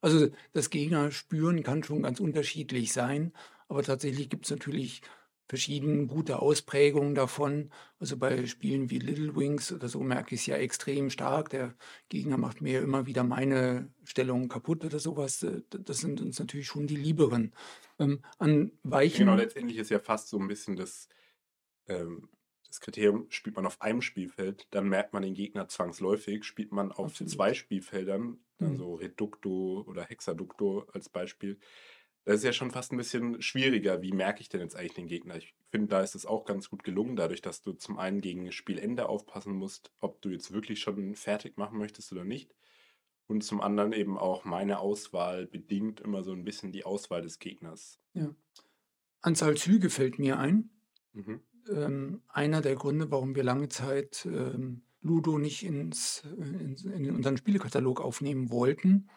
[SPEAKER 2] Also das Gegner spüren kann schon ganz unterschiedlich sein, aber tatsächlich gibt es natürlich verschiedene gute Ausprägungen davon. Also bei Spielen wie Little Wings oder so merke ich es ja extrem stark. Der Gegner macht mir immer wieder meine Stellung kaputt oder sowas. Äh, Das sind uns natürlich schon die Lieberen. Ähm, an weichen.
[SPEAKER 3] Genau, letztendlich ist ja fast so ein bisschen das, ähm, das Kriterium, spielt man auf einem Spielfeld, dann merkt man den Gegner zwangsläufig. Spielt man auf
[SPEAKER 2] Absolut.
[SPEAKER 3] zwei Spielfeldern, dann
[SPEAKER 2] Mhm.
[SPEAKER 3] so Reducto oder Hexaducto als Beispiel, das ist ja schon fast ein bisschen schwieriger. Wie merke ich denn jetzt eigentlich den Gegner? Ich finde, da ist es auch ganz gut gelungen, dadurch, dass du zum einen gegen Spielende aufpassen musst, ob du jetzt wirklich schon fertig machen möchtest oder nicht. Und zum anderen eben auch meine Auswahl bedingt immer so ein bisschen die Auswahl des Gegners.
[SPEAKER 2] Anzahl Züge fällt mir ein.
[SPEAKER 3] Mhm.
[SPEAKER 2] ähm, einer der Gründe, warum wir lange Zeit ähm, Ludo nicht ins, äh, ins, in unseren Spielekatalog aufnehmen wollten.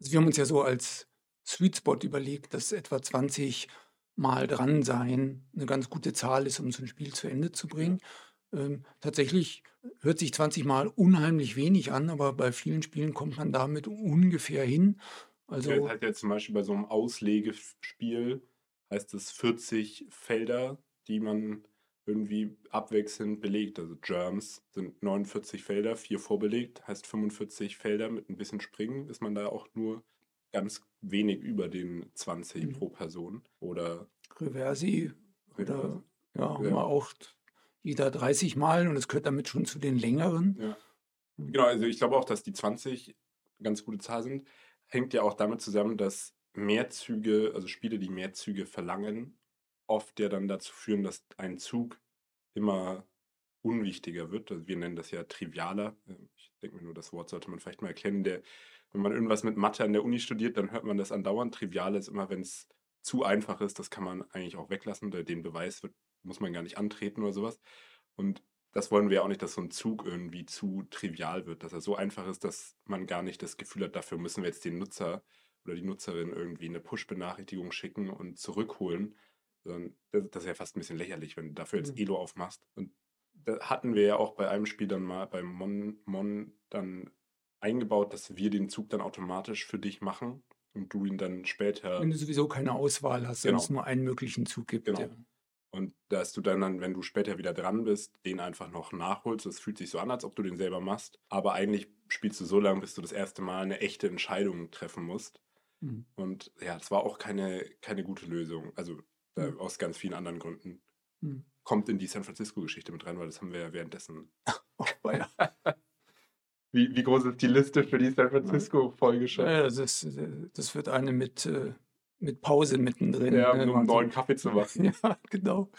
[SPEAKER 2] Also wir haben uns ja so als Sweet Spot überlegt, dass etwa 20 Mal dran sein eine ganz gute Zahl ist, um so ein Spiel zu Ende zu bringen. Ähm, tatsächlich hört sich 20 Mal unheimlich wenig an, aber bei vielen Spielen kommt man damit ungefähr hin. Also
[SPEAKER 3] Ja, das heißt ja zum Beispiel bei so einem Auslegespiel heißt es 40 Felder, die man irgendwie abwechselnd belegt. Also Germs sind 49 Felder, vier vorbelegt, heißt 45 Felder mit ein bisschen Springen, ist man da auch nur ganz wenig über den 20
[SPEAKER 2] Mhm.
[SPEAKER 3] pro Person. Oder
[SPEAKER 2] Reversi oder ja, haben
[SPEAKER 3] Ja.
[SPEAKER 2] wir auch jeder 30 Mal und es gehört damit schon zu den längeren.
[SPEAKER 3] Ja. Genau, also ich glaube auch, dass die 20 eine ganz gute Zahl sind. Hängt ja auch damit zusammen, dass mehr Züge, also Spiele, die mehr Züge verlangen, oft ja dann dazu führen, dass ein Zug immer unwichtiger wird. Also wir nennen das ja trivialer. Ähm, Ich denke mir nur, das Wort sollte man vielleicht mal erkennen. Der, wenn man irgendwas mit Mathe an der Uni studiert, dann hört man das andauernd. Trivial ist immer, wenn es zu einfach ist, das kann man eigentlich auch weglassen. Der- Den Beweis wird, muss man gar nicht antreten oder sowas. Und das wollen wir auch nicht, dass so ein Zug irgendwie zu trivial wird, dass er so einfach ist, dass man gar nicht das Gefühl hat, dafür müssen wir jetzt den Nutzer oder die Nutzerin irgendwie eine Push-Benachrichtigung schicken und zurückholen. Das, ist ja fast ein bisschen lächerlich, wenn du dafür jetzt
[SPEAKER 2] Mhm.
[SPEAKER 3] Elo aufmachst. Und da hatten wir ja auch bei einem Spiel dann mal beim Mon, Mon dann eingebaut, dass wir den Zug dann automatisch für dich machen und du ihn dann später
[SPEAKER 2] Wenn du sowieso keine Auswahl hast, wenn
[SPEAKER 3] Genau.
[SPEAKER 2] es nur einen möglichen Zug gibt.
[SPEAKER 3] Genau.
[SPEAKER 2] Ja.
[SPEAKER 3] Und dass du dann, dann, wenn du später wieder dran bist, den einfach noch nachholst. Das fühlt sich so an, als ob du den selber machst. Aber eigentlich spielst du so lange, bis du das erste Mal eine echte Entscheidung treffen musst.
[SPEAKER 2] Mhm.
[SPEAKER 3] Und ja, das war auch keine, keine gute Lösung. Also äh,
[SPEAKER 2] Mhm.
[SPEAKER 3] aus ganz vielen anderen Gründen.
[SPEAKER 2] Mhm.
[SPEAKER 3] Kommt in die San Francisco-Geschichte mit rein, weil das haben wir ja währenddessen.
[SPEAKER 2] Oh, ja.
[SPEAKER 3] Wie, wie groß ist die Liste für die San Francisco-Folge schon?
[SPEAKER 2] Ja, das, ist, das wird eine mit, äh, mit Pause mittendrin.
[SPEAKER 3] Ja,
[SPEAKER 2] ne,
[SPEAKER 3] um einen
[SPEAKER 2] Wahnsinn.
[SPEAKER 3] neuen Kaffee zu machen.
[SPEAKER 2] Ja, genau.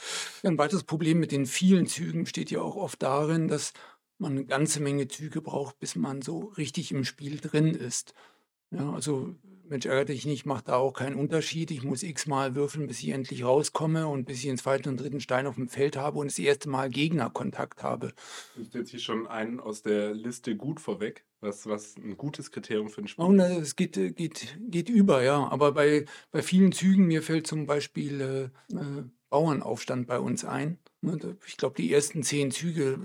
[SPEAKER 2] Ein weiteres Problem mit den vielen Zügen steht ja auch oft darin, dass man eine ganze Menge Züge braucht, bis man so richtig im Spiel drin ist. Ja, also Mensch, ärgere dich nicht, macht da auch keinen Unterschied. Ich muss x-mal würfeln, bis ich endlich rauskomme und bis ich den zweiten und dritten Stein auf dem Feld habe und das erste Mal Gegnerkontakt habe.
[SPEAKER 3] Du hast jetzt hier schon einen aus der Liste gut vorweg, was, was ein gutes Kriterium für ein Spiel ist.
[SPEAKER 2] äh, es geht, äh, geht, geht über, ja. Aber bei, bei vielen Zügen, mir fällt zum Beispiel äh, äh, Bauernaufstand bei uns ein. Ne, Ich glaube, die ersten zehn Züge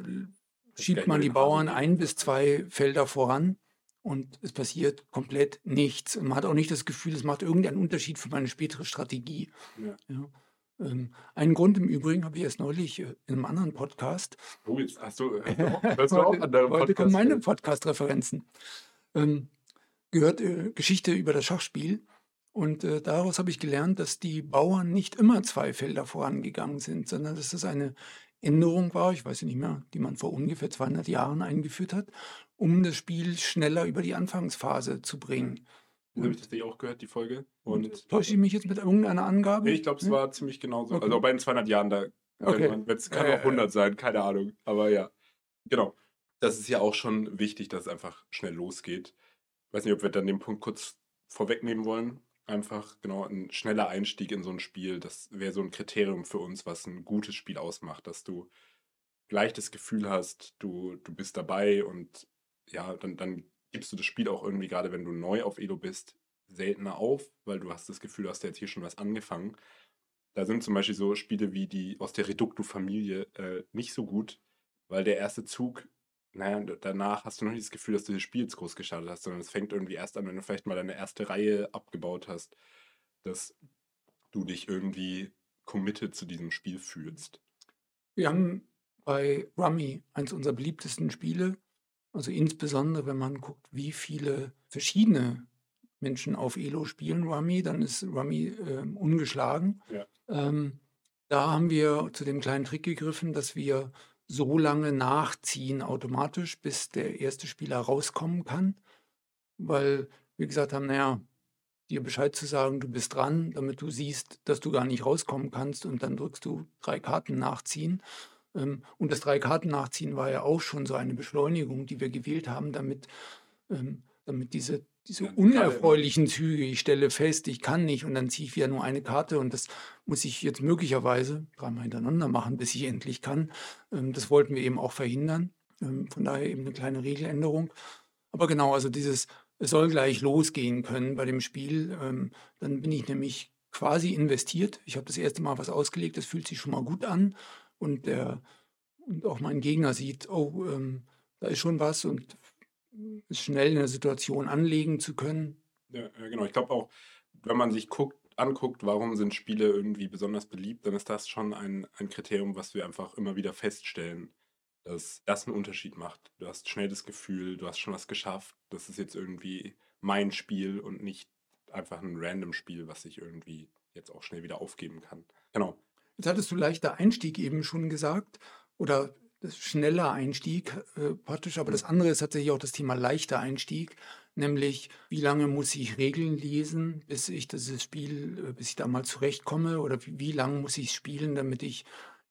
[SPEAKER 2] äh, schiebt man die Bauern ein bis zwei Felder voran und es passiert komplett nichts. Und man hat auch nicht das Gefühl, es macht irgendeinen Unterschied für meine spätere Strategie.
[SPEAKER 3] Ja.
[SPEAKER 2] Ja. Ähm, einen Grund im Übrigen habe ich erst neulich äh, in einem anderen Podcast
[SPEAKER 3] Oh, jetzt hast du, hörst du auch, hörst du auch
[SPEAKER 2] heute,
[SPEAKER 3] andere
[SPEAKER 2] heute kommen
[SPEAKER 3] Podcasts?
[SPEAKER 2] meine Podcast-Referenzen. Ähm, gehört äh, Geschichte über das Schachspiel. Und äh, daraus habe ich gelernt, dass die Bauern nicht immer zwei Felder vorangegangen sind, sondern dass das eine Änderung war, ich weiß nicht mehr, die man vor ungefähr 200 Jahren eingeführt hat. Um das Spiel schneller über die Anfangsphase zu bringen.
[SPEAKER 3] Habe ich tatsächlich auch gehört, die Folge. Und
[SPEAKER 2] Täusche ich mich jetzt mit irgendeiner Angabe?
[SPEAKER 3] ich glaube, es
[SPEAKER 2] Hm?
[SPEAKER 3] war ziemlich genauso.
[SPEAKER 2] Okay.
[SPEAKER 3] Also bei den 200 Jahren, da
[SPEAKER 2] Okay.
[SPEAKER 3] es kann
[SPEAKER 2] Ja,
[SPEAKER 3] auch
[SPEAKER 2] ja,
[SPEAKER 3] 100 sein, keine Ahnung. Aber ja, genau. Das ist ja auch schon wichtig, dass es einfach schnell losgeht. Ich weiß nicht, ob wir dann den Punkt kurz vorwegnehmen wollen. Einfach, genau, ein schneller Einstieg in so ein Spiel, das wäre so ein Kriterium für uns, was ein gutes Spiel ausmacht, dass du gleich das Gefühl hast, du, du bist dabei und ja, dann, dann gibst du das Spiel auch irgendwie, gerade wenn du neu auf Elo bist, seltener auf, weil du hast das Gefühl, du hast ja jetzt hier schon was angefangen. Da sind zum Beispiel so Spiele wie die aus der Reducto-Familie äh, nicht so gut, weil der erste Zug, naja, danach hast du noch nicht das Gefühl, dass du das Spiel jetzt groß gestartet hast, sondern es fängt irgendwie erst an, wenn du vielleicht mal deine erste Reihe abgebaut hast, dass du dich irgendwie committed zu diesem Spiel fühlst.
[SPEAKER 2] Wir haben bei Rummy eins unserer beliebtesten Spiele. Also insbesondere, wenn man guckt, wie viele verschiedene Menschen auf Elo spielen Rummy, dann ist Rummy ähm, ungeschlagen.
[SPEAKER 3] Ja.
[SPEAKER 2] Ähm, da haben wir zu dem kleinen Trick gegriffen, dass wir so lange nachziehen automatisch, bis der erste Spieler rauskommen kann. Weil wir gesagt haben, naja, dir Bescheid zu sagen, du bist dran, damit du siehst, dass du gar nicht rauskommen kannst und dann drückst du drei Karten nachziehen. Ähm, Und das drei Karten nachziehen war ja auch schon so eine Beschleunigung, die wir gewählt haben, damit, ähm, damit diese, diese unerfreulichen Züge, ich stelle fest, ich kann nicht und dann ziehe ich wieder nur eine Karte und das muss ich jetzt möglicherweise dreimal hintereinander machen, bis ich endlich kann. Ähm, Das wollten wir eben auch verhindern. Von daher eben eine kleine Regeländerung. Aber genau, also dieses, es soll gleich losgehen können bei dem Spiel. Dann bin ich nämlich quasi investiert. Ich habe das erste Mal was ausgelegt, das fühlt sich schon mal gut an. Und, der, und auch mein Gegner sieht, oh, ähm, da ist schon was und ist schnell in der Situation anlegen zu können.
[SPEAKER 3] Ja, genau. Ich glaube auch, wenn man sich guckt, anguckt, warum sind Spiele irgendwie besonders beliebt, dann ist das schon ein, ein Kriterium, was wir einfach immer wieder feststellen, dass das einen Unterschied macht. Du hast schnell das Gefühl, du hast schon was geschafft, das ist jetzt irgendwie mein Spiel und nicht einfach ein random Spiel, was ich irgendwie jetzt auch schnell wieder aufgeben kann. Genau.
[SPEAKER 2] Jetzt hattest du leichter Einstieg eben schon gesagt oder das schneller Einstieg äh, praktisch, aber das andere ist tatsächlich auch das Thema leichter Einstieg, nämlich wie lange muss ich Regeln lesen, bis ich dieses Spiel, äh, bis ich da mal zurechtkomme oder wie, wie lange muss ich spielen, damit ich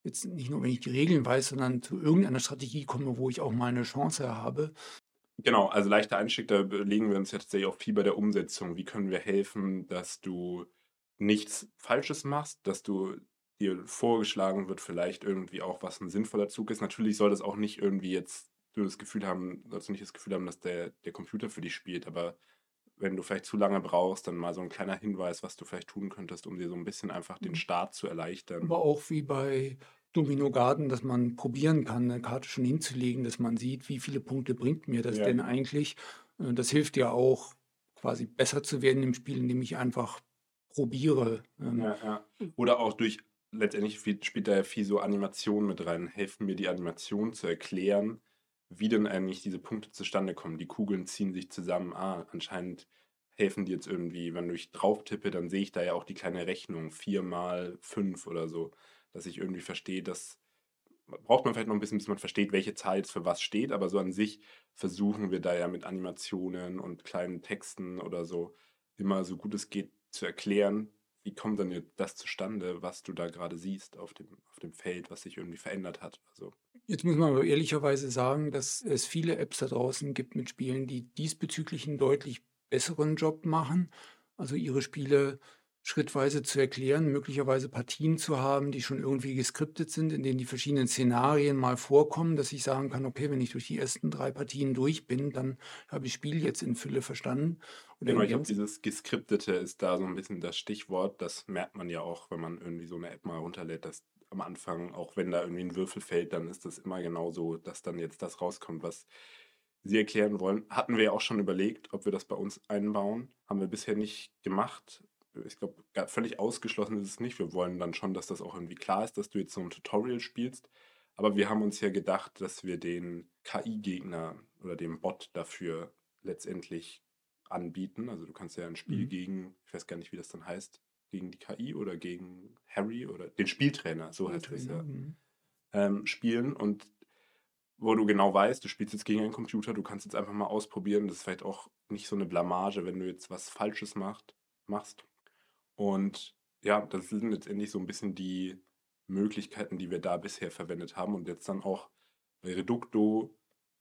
[SPEAKER 2] jetzt nicht nur, wenn ich die Regeln weiß, sondern zu irgendeiner Strategie komme, wo ich auch mal eine Chance habe.
[SPEAKER 3] Genau, also leichter Einstieg, da belegen wir uns ja tatsächlich auch viel bei der Umsetzung. Wie können wir helfen, dass du nichts Falsches machst, dass du dir vorgeschlagen wird, vielleicht irgendwie auch, was ein sinnvoller Zug ist. Natürlich soll das auch nicht irgendwie jetzt du das Gefühl haben, sollst du nicht das Gefühl haben, dass der, der Computer für dich spielt, aber wenn du vielleicht zu lange brauchst, dann mal so ein kleiner Hinweis, was du vielleicht tun könntest, um dir so ein bisschen einfach den
[SPEAKER 2] Mhm.
[SPEAKER 3] Start zu erleichtern.
[SPEAKER 2] Aber auch wie bei Domino Garden, dass man probieren kann, eine Karte schon hinzulegen, dass man sieht, wie viele Punkte bringt mir das
[SPEAKER 3] Ja.
[SPEAKER 2] denn eigentlich. Äh, Das hilft ja auch, quasi besser zu werden im Spiel, indem ich einfach probiere. Ähm,
[SPEAKER 3] Ja, ja. Oder auch durch, letztendlich spielt da ja viel so Animation mit rein. Helfen mir die Animation zu erklären, wie denn eigentlich diese Punkte zustande kommen. Die Kugeln ziehen sich zusammen. Ah, anscheinend helfen die jetzt irgendwie, wenn ich drauf tippe, dann sehe ich da ja auch die kleine Rechnung. Vier mal fünf oder so. Dass ich irgendwie verstehe, dass braucht man vielleicht noch ein bisschen, bis man versteht, welche Zahl jetzt für was steht, aber so an sich versuchen wir da ja mit Animationen und kleinen Texten oder so immer so gut es geht zu erklären, wie kommt denn das zustande, was du da gerade siehst auf dem, auf dem Feld, was sich irgendwie verändert hat. Also,
[SPEAKER 2] Jetzt muss man aber ehrlicherweise sagen, dass es viele Apps da draußen gibt mit Spielen, die diesbezüglich einen deutlich besseren Job machen. Also ihre Spiele schrittweise zu erklären, möglicherweise Partien zu haben, die schon irgendwie geskriptet sind, in denen die verschiedenen Szenarien mal vorkommen, dass ich sagen kann, okay, wenn ich durch die ersten drei Partien durch bin, dann habe ich das Spiel jetzt in Fülle verstanden. Oder
[SPEAKER 3] genau, ich glaube, dieses Geskriptete ist da so ein bisschen das Stichwort. Das merkt man ja auch, wenn man irgendwie so eine App mal runterlädt, dass am Anfang, auch wenn da irgendwie ein Würfel fällt, dann ist das immer genau so, dass dann jetzt das rauskommt, was Sie erklären wollen. Hatten wir ja auch schon überlegt, ob wir das bei uns einbauen. Haben wir bisher nicht gemacht. Ich glaube, völlig ausgeschlossen ist es nicht. Wir wollen dann schon, dass das auch irgendwie klar ist, dass du jetzt so ein Tutorial spielst. Aber wir haben uns ja gedacht, dass wir den KI-Gegner oder den Bot dafür letztendlich anbieten. Also du kannst ja ein Spiel
[SPEAKER 2] Mhm.
[SPEAKER 3] gegen, ich weiß gar nicht, wie das dann heißt, gegen die KI oder gegen Harry oder den Spieltrainer, so heißt es ja
[SPEAKER 2] Mhm.
[SPEAKER 3] ähm, spielen. Und wo du genau weißt, du spielst jetzt gegen einen Computer, du kannst jetzt einfach mal ausprobieren. Das ist vielleicht auch nicht so eine Blamage, wenn du jetzt was Falsches macht, machst. Und ja, das sind letztendlich so ein bisschen die Möglichkeiten, die wir da bisher verwendet haben und jetzt dann auch bei Reducto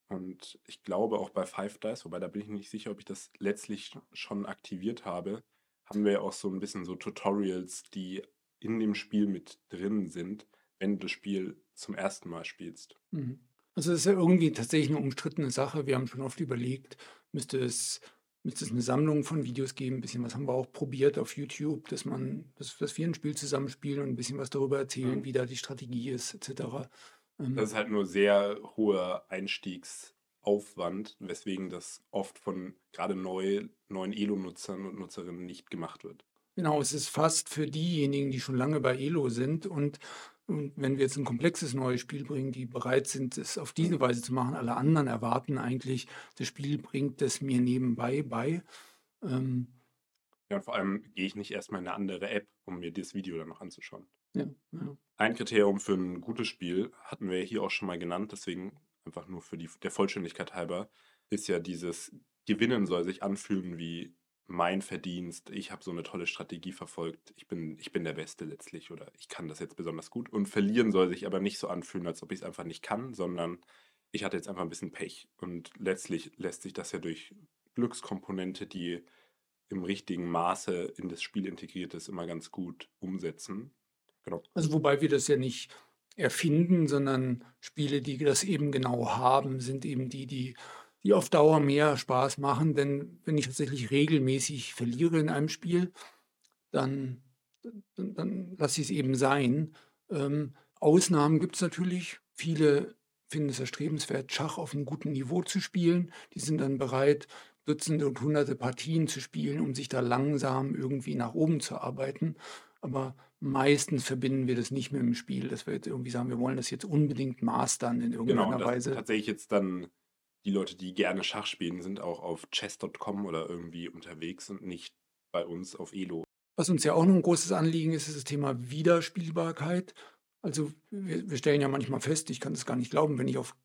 [SPEAKER 3] und ich glaube auch bei Five Dice, wobei da bin ich nicht sicher, ob ich das letztlich schon aktiviert habe, haben wir auch so ein bisschen so Tutorials, die in dem Spiel mit drin sind, wenn du das Spiel zum ersten Mal spielst.
[SPEAKER 2] Mhm. Also das ist ja irgendwie tatsächlich eine umstrittene Sache. Wir haben schon oft überlegt, müsste es, müsste es eine Sammlung von Videos geben. Ein bisschen was haben wir auch probiert auf YouTube, dass man, dass, dass wir ein Spiel zusammenspielen und ein bisschen was darüber erzählen, mhm. wie da die Strategie ist, etc.
[SPEAKER 3] Ähm, das ist halt nur sehr hoher Einstiegsaufwand, weswegen das oft von gerade neu, neuen Elo-Nutzern und Nutzerinnen nicht gemacht wird.
[SPEAKER 2] Genau, es ist fast für diejenigen, die schon lange bei Elo sind und und wenn wir jetzt ein komplexes neues Spiel bringen, die bereit sind, es auf diese Weise zu machen, alle anderen erwarten eigentlich, das Spiel bringt es mir nebenbei bei. Ähm,
[SPEAKER 3] ja, und vor allem gehe ich nicht erstmal in eine andere App, um mir das Video dann noch anzuschauen.
[SPEAKER 2] Ja, ja.
[SPEAKER 3] Ein Kriterium für ein gutes Spiel hatten wir hier auch schon mal genannt, deswegen einfach nur für die, der Vollständigkeit halber, ist ja dieses Gewinnen soll sich anfühlen wie mein Verdienst, ich habe so eine tolle Strategie verfolgt, ich bin, ich bin der Beste letztlich oder ich kann das jetzt besonders gut. Und verlieren soll sich aber nicht so anfühlen, als ob ich es einfach nicht kann, sondern ich hatte jetzt einfach ein bisschen Pech. Und letztlich lässt sich das ja durch Glückskomponente, die im richtigen Maße in das Spiel integriert ist, immer ganz gut umsetzen.
[SPEAKER 2] Genau. Also wobei wir das ja nicht erfinden, sondern Spiele, die das eben genau haben, sind eben die, die die auf Dauer mehr Spaß machen. Denn wenn ich tatsächlich regelmäßig verliere in einem Spiel, dann, dann, dann lasse ich es eben sein. Ähm, Ausnahmen gibt es natürlich. Viele finden es erstrebenswert, Schach auf einem guten Niveau zu spielen. Die sind dann bereit, Dutzende und Hunderte Partien zu spielen, um sich da langsam irgendwie nach oben zu arbeiten. Aber meistens verbinden wir das nicht mit dem Spiel, dass wir jetzt irgendwie sagen, wir wollen das jetzt unbedingt mastern in irgendeiner genau, Weise.
[SPEAKER 3] Tatsächlich jetzt dann die Leute, die gerne Schach spielen, sind auch auf chess.com oder irgendwie unterwegs und nicht bei uns auf Elo.
[SPEAKER 2] Was uns ja auch noch ein großes Anliegen ist, ist das Thema Wiederspielbarkeit. Also wir, wir stellen ja manchmal fest, ich kann das gar nicht glauben, wenn ich auf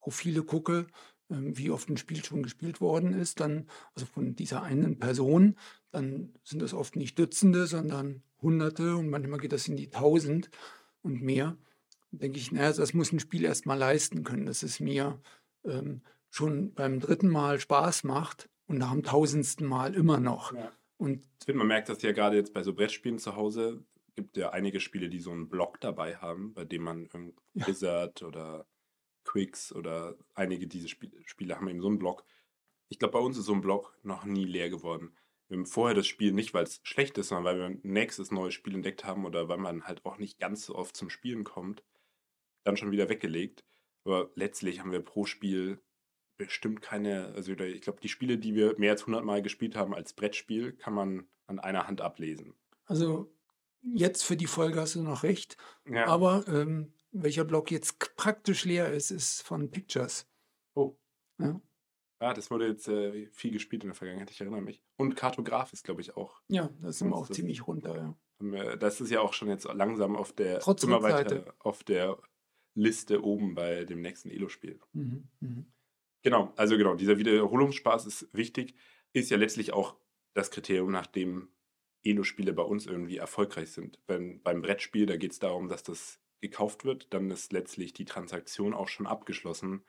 [SPEAKER 2] Profile gucke, ähm, wie oft ein Spiel schon gespielt worden ist, dann, also von dieser einen Person, dann sind das oft nicht Dutzende, sondern Hunderte und manchmal geht das in die Tausend und mehr. Dann denke ich, naja, das muss ein Spiel erstmal leisten können. Das ist mir ähm, schon beim dritten Mal Spaß macht und nach dem tausendsten Mal immer noch. Ja.
[SPEAKER 3] Und man merkt das ja gerade jetzt bei so Brettspielen zu Hause. gibt ja einige Spiele, die so einen Block dabei haben, bei dem man ja. Blizzard oder Quicks oder einige dieser Spiele, Spiele haben eben so einen Block. Ich glaube, bei uns ist so ein Block noch nie leer geworden. Wir haben vorher das Spiel nicht, weil es schlecht ist, sondern weil wir ein nächstes neues Spiel entdeckt haben oder weil man halt auch nicht ganz so oft zum Spielen kommt, dann schon wieder weggelegt. Aber letztlich haben wir pro Spiel bestimmt keine, also ich glaube, die Spiele, die wir mehr als 100 Mal gespielt haben als Brettspiel, kann man an einer Hand ablesen.
[SPEAKER 2] Also jetzt für die Folge hast du noch recht, ja. aber ähm, welcher Block jetzt praktisch leer ist, ist von Pictures.
[SPEAKER 3] Oh. Ja. Ja, das wurde jetzt äh, viel gespielt in der Vergangenheit, ich erinnere mich. Und Kartograf ist, glaube ich, auch.
[SPEAKER 2] Ja, das sind wir auch ziemlich runter, ja.
[SPEAKER 3] Das ist ja auch schon jetzt langsam auf der Trotz immer weiter auf der Liste oben bei dem nächsten Elo-Spiel. Mhm, mh. Genau, also genau, dieser Wiederholungsspaß ist wichtig, ist ja letztlich auch das Kriterium, nach dem Elo-Spiele bei uns irgendwie erfolgreich sind. Wenn, beim Brettspiel, da geht es darum, dass das gekauft wird, dann ist letztlich die Transaktion auch schon abgeschlossen.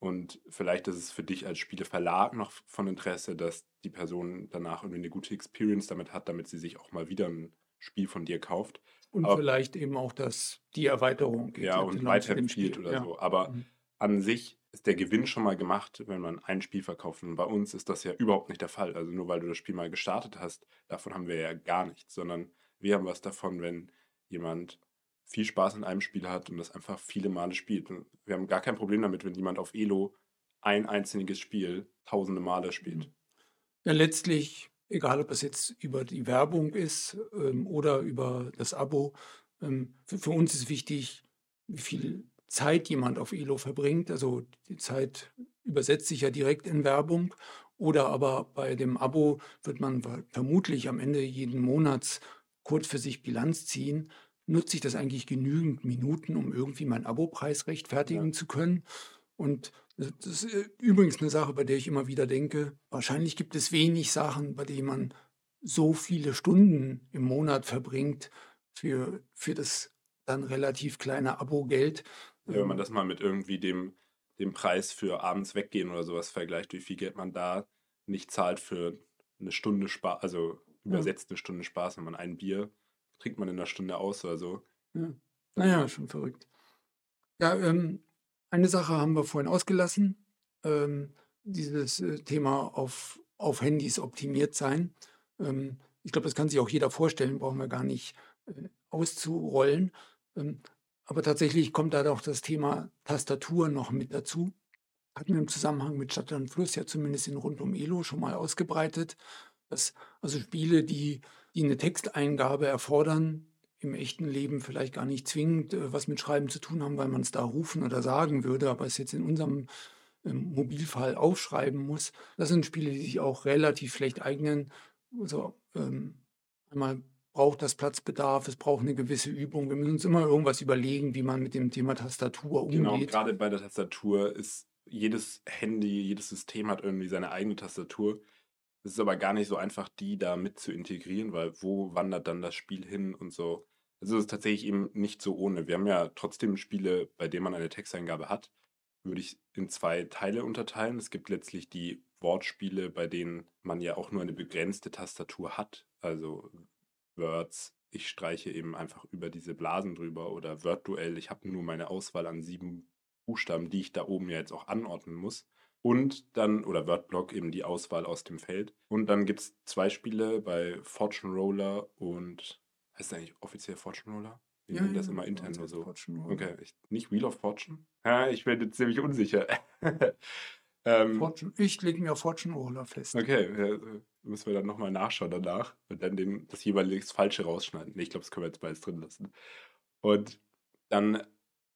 [SPEAKER 3] Und vielleicht ist es für dich als Spieleverlag noch von Interesse, dass die Person danach irgendwie eine gute Experience damit hat, damit sie sich auch mal wieder ein Spiel von dir kauft.
[SPEAKER 2] Und Aber, vielleicht eben auch, dass die Erweiterung
[SPEAKER 3] Ja, und weiterempfiehlt oder ja. so. Aber mhm. an sich ist der Gewinn schon mal gemacht, wenn man ein Spiel verkauft. Und bei uns ist das ja überhaupt nicht der Fall. Also nur weil du das Spiel mal gestartet hast, davon haben wir ja gar nichts, sondern wir haben was davon, wenn jemand viel Spaß in einem Spiel hat und das einfach viele Male spielt. Und wir haben gar kein Problem damit, wenn jemand auf Elo ein einziges Spiel tausende Male spielt.
[SPEAKER 2] Ja, letztlich egal ob es jetzt über die Werbung ist ähm, oder über das Abo. Ähm, für, für, uns ist wichtig, wie viel Zeit jemand auf Elo verbringt. Also die Zeit übersetzt sich ja direkt in Werbung. Oder aber bei dem Abo wird man vermutlich am Ende jeden Monats kurz für sich Bilanz ziehen. Nutze ich das eigentlich genügend Minuten, um irgendwie meinen Abopreis rechtfertigen zu können? Und das ist äh, übrigens eine Sache, bei der ich immer wieder denke, wahrscheinlich gibt es wenig Sachen, bei denen man so viele Stunden im Monat verbringt für, für das dann relativ kleine Abo-Geld.
[SPEAKER 3] Ja, wenn man das mal mit irgendwie dem, dem Preis für abends weggehen oder sowas vergleicht, wie viel Geld man da nicht zahlt für eine Stunde Spaß, also übersetzt eine Stunde Spaß, wenn man ein Bier trinkt man in einer Stunde aus oder so.
[SPEAKER 2] Ja. Naja, schon verrückt. Ja, ähm, eine Sache haben wir vorhin ausgelassen. Ähm, dieses äh, Thema auf, auf Handys optimiert sein. Ähm, ich glaube, das kann sich auch jeder vorstellen, brauchen wir gar nicht äh, auszurollen. Ähm, aber tatsächlich kommt da doch das Thema Tastatur noch mit dazu. Hatten wir im Zusammenhang mit Stadt und Fluss ja zumindest in Rund um Elo schon mal ausgebreitet. Dass also Spiele, die, die eine Texteingabe erfordern, im echten Leben vielleicht gar nicht zwingend äh, was mit Schreiben zu tun haben, weil man es da rufen oder sagen würde, aber es jetzt in unserem ähm, Mobilfall aufschreiben muss. Das sind Spiele, die sich auch relativ schlecht eignen. Also ähm, einmal braucht das Platzbedarf, es braucht eine gewisse Übung. Wir müssen uns immer irgendwas überlegen, wie man mit dem Thema Tastatur
[SPEAKER 3] umgeht. Genau, gerade bei der Tastatur ist jedes Handy, jedes System hat irgendwie seine eigene Tastatur. Es ist aber gar nicht so einfach, die da mit zu integrieren, weil wo wandert dann das Spiel hin und so. Es ist tatsächlich eben nicht so ohne. Wir haben ja trotzdem Spiele, bei denen man eine Texteingabe hat, würde ich in zwei Teile unterteilen. Es gibt letztlich die Wortspiele, bei denen man ja auch nur eine begrenzte Tastatur hat. Also Words, ich streiche eben einfach über diese Blasen drüber oder Word-Duell, ich habe nur meine Auswahl an sieben Buchstaben, die ich da oben ja jetzt auch anordnen muss. Und dann, oder Wordblock, eben die Auswahl aus dem Feld. Und dann gibt es zwei Spiele bei Fortune Roller und, heißt das eigentlich offiziell Fortune Roller? Wir ja, nennen das ja, immer intern nur so. Okay, ich, nicht Wheel of Fortune? Ja, ich bin jetzt ziemlich unsicher.
[SPEAKER 2] ähm, Fortune, ich lege mir Fortune Roller fest.
[SPEAKER 3] Okay, ja, müssen wir dann nochmal nachschauen danach und dann den, das jeweilig Falsche rausschneiden. Nee, ich glaube, das können wir jetzt beides drin lassen. Und dann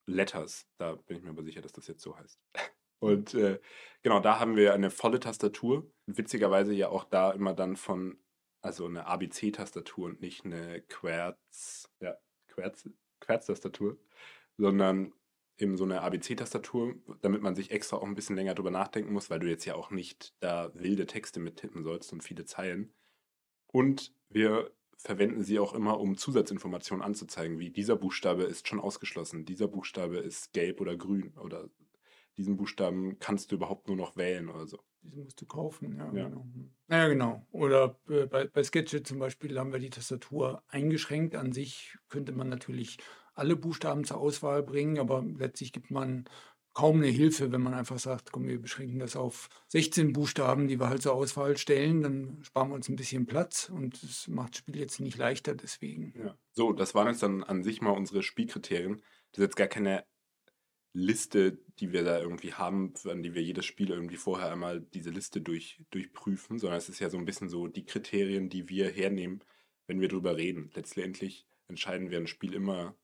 [SPEAKER 3] Letters, da bin ich mir aber sicher, dass das jetzt so heißt. Und äh, genau, da haben wir eine volle Tastatur. Witzigerweise ja auch da immer dann von, also eine ABC-Tastatur und nicht eine Querz, ja, Querz, Querz-Tastatur, sondern eben so eine ABC-Tastatur, damit man sich extra auch ein bisschen länger drüber nachdenken muss, weil du jetzt ja auch nicht da wilde Texte mittippen sollst und viele Zeilen. Und wir verwenden sie auch immer, um Zusatzinformationen anzuzeigen, wie dieser Buchstabe ist schon ausgeschlossen, dieser Buchstabe ist gelb oder grün oder diesen Buchstaben kannst du überhaupt nur noch wählen oder so.
[SPEAKER 2] Diesen musst du kaufen, ja. ja. Genau. Ja, genau. Oder äh, bei, bei Sketchet zum Beispiel haben wir die Tastatur eingeschränkt. An sich könnte man natürlich alle Buchstaben zur Auswahl bringen, aber letztlich gibt man kaum eine Hilfe, wenn man einfach sagt, komm, wir beschränken das auf 16 Buchstaben, die wir halt zur Auswahl stellen, dann sparen wir uns ein bisschen Platz und das macht das Spiel jetzt nicht leichter deswegen.
[SPEAKER 3] Ja. So, das waren jetzt dann an sich mal unsere Spielkriterien. Das ist jetzt gar keine Liste, die wir da irgendwie haben, an die wir jedes Spiel irgendwie vorher einmal diese Liste durch, durchprüfen, sondern es ist ja so ein bisschen so die Kriterien, die wir hernehmen, wenn wir drüber reden. Letztendlich entscheiden wir ein Spiel immer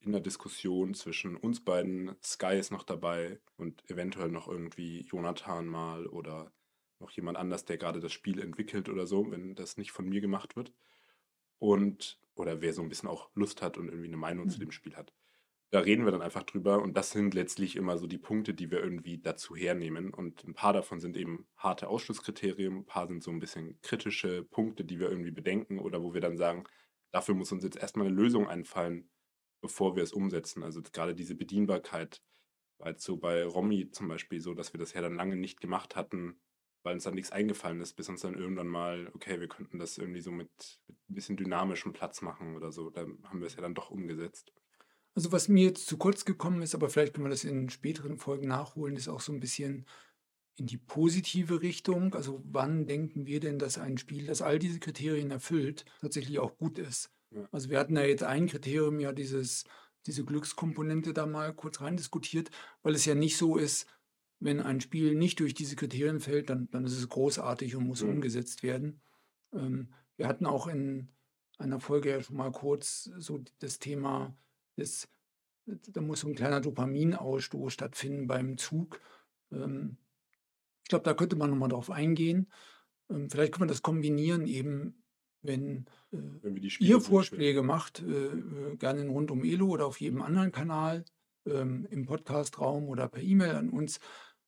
[SPEAKER 3] in der Diskussion zwischen uns beiden. Sky ist noch dabei und eventuell noch irgendwie Jonathan mal oder noch jemand anders, der gerade das Spiel entwickelt oder so, wenn das nicht von mir gemacht wird. Und, oder wer so ein bisschen auch Lust hat und irgendwie eine Meinung mhm. zu dem Spiel hat da reden wir dann einfach drüber und das sind letztlich immer so die Punkte, die wir irgendwie dazu hernehmen. Und ein paar davon sind eben harte Ausschlusskriterien, ein paar sind so ein bisschen kritische Punkte, die wir irgendwie bedenken oder wo wir dann sagen, dafür muss uns jetzt erstmal eine Lösung einfallen, bevor wir es umsetzen. Also gerade diese Bedienbarkeit war jetzt so bei Romy zum Beispiel so, dass wir das ja dann lange nicht gemacht hatten, weil uns dann nichts eingefallen ist, bis uns dann irgendwann mal, okay, wir könnten das irgendwie so mit, mit ein bisschen dynamischem Platz machen oder so. Dann haben wir es ja dann doch umgesetzt.
[SPEAKER 2] Also was mir jetzt zu kurz gekommen ist, aber vielleicht können wir das in späteren Folgen nachholen, ist auch so ein bisschen in die positive Richtung. Also wann denken wir denn, dass ein Spiel, das all diese Kriterien erfüllt, tatsächlich auch gut ist? Ja. Also wir hatten ja jetzt ein Kriterium, ja dieses, diese Glückskomponente da mal kurz rein diskutiert, weil es ja nicht so ist, wenn ein Spiel nicht durch diese Kriterien fällt, dann, dann ist es großartig und muss ja. umgesetzt werden. Ähm, wir hatten auch in einer Folge ja schon mal kurz so das Thema das, da muss so ein kleiner Dopaminausstoß stattfinden beim Zug. Ähm, ich glaube, da könnte man nochmal drauf eingehen. Ähm, vielleicht können wir das kombinieren, eben wenn, äh, wenn ihr Vorschläge macht, äh, äh, gerne in rund um Elo oder auf jedem anderen Kanal, ähm, im Podcastraum oder per E-Mail an uns,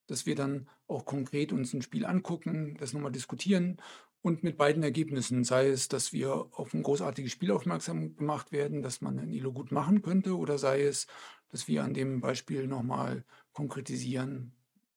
[SPEAKER 2] dass wir dann auch konkret uns ein Spiel angucken, das nochmal diskutieren und mit beiden Ergebnissen, sei es, dass wir auf ein großartiges Spiel aufmerksam gemacht werden, das man in ILO gut machen könnte, oder sei es, dass wir an dem Beispiel nochmal konkretisieren,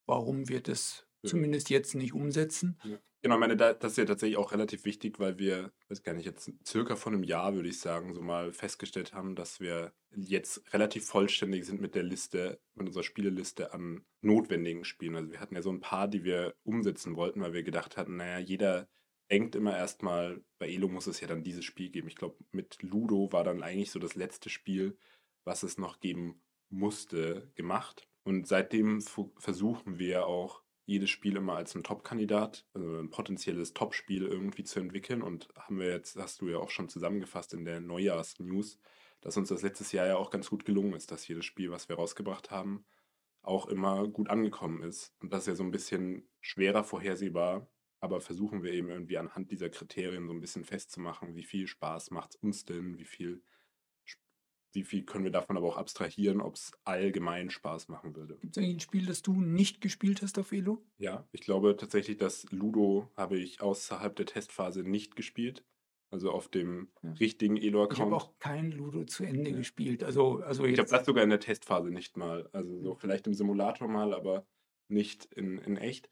[SPEAKER 2] warum wir das ja. zumindest jetzt nicht umsetzen.
[SPEAKER 3] Ja. Genau, ich meine, das ist ja tatsächlich auch relativ wichtig, weil wir, weiß gar nicht, jetzt circa vor einem Jahr, würde ich sagen, so mal festgestellt haben, dass wir jetzt relativ vollständig sind mit der Liste, mit unserer Spieleliste an notwendigen Spielen. Also wir hatten ja so ein paar, die wir umsetzen wollten, weil wir gedacht hatten, naja, jeder denkt immer erstmal, bei Elo muss es ja dann dieses Spiel geben. Ich glaube, mit Ludo war dann eigentlich so das letzte Spiel, was es noch geben musste, gemacht. Und seitdem versuchen wir auch jedes Spiel immer als ein Top-Kandidat, also ein potenzielles Top-Spiel irgendwie zu entwickeln. Und haben wir jetzt, hast du ja auch schon zusammengefasst in der Neujahrs-News, dass uns das letztes Jahr ja auch ganz gut gelungen ist, dass jedes Spiel, was wir rausgebracht haben, auch immer gut angekommen ist. Und das ist ja so ein bisschen schwerer vorhersehbar, aber versuchen wir eben irgendwie anhand dieser Kriterien so ein bisschen festzumachen, wie viel Spaß macht es uns denn, wie viel wie viel können wir davon aber auch abstrahieren, ob es allgemein Spaß machen würde.
[SPEAKER 2] Gibt es eigentlich ein Spiel, das du nicht gespielt hast auf Elo?
[SPEAKER 3] Ja, ich glaube tatsächlich, dass Ludo habe ich außerhalb der Testphase nicht gespielt. Also auf dem ja. richtigen Elo-Account.
[SPEAKER 2] Ich habe auch kein Ludo zu Ende ja. gespielt. Also, also
[SPEAKER 3] ich habe das sogar in der Testphase nicht mal. Also so vielleicht im Simulator mal, aber nicht in, in echt.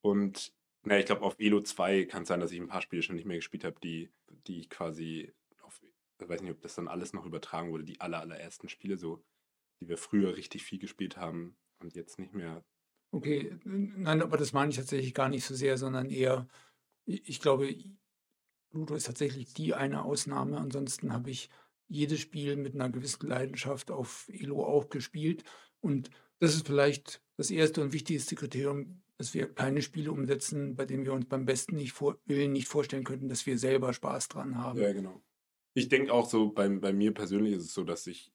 [SPEAKER 3] Und na, ich glaube, auf Elo 2 kann es sein, dass ich ein paar Spiele schon nicht mehr gespielt habe, die, die ich quasi ich weiß nicht, ob das dann alles noch übertragen wurde, die aller, allerersten Spiele, so, die wir früher richtig viel gespielt haben und jetzt nicht mehr.
[SPEAKER 2] Okay, nein, aber das meine ich tatsächlich gar nicht so sehr, sondern eher, ich glaube, Ludo ist tatsächlich die eine Ausnahme. Ansonsten habe ich jedes Spiel mit einer gewissen Leidenschaft auf Elo auch gespielt. Und das ist vielleicht das erste und wichtigste Kriterium, dass wir keine Spiele umsetzen, bei denen wir uns beim besten nicht vor, Willen nicht vorstellen könnten, dass wir selber Spaß dran haben.
[SPEAKER 3] Ja, genau. Ich denke auch so, bei, bei mir persönlich ist es so, dass ich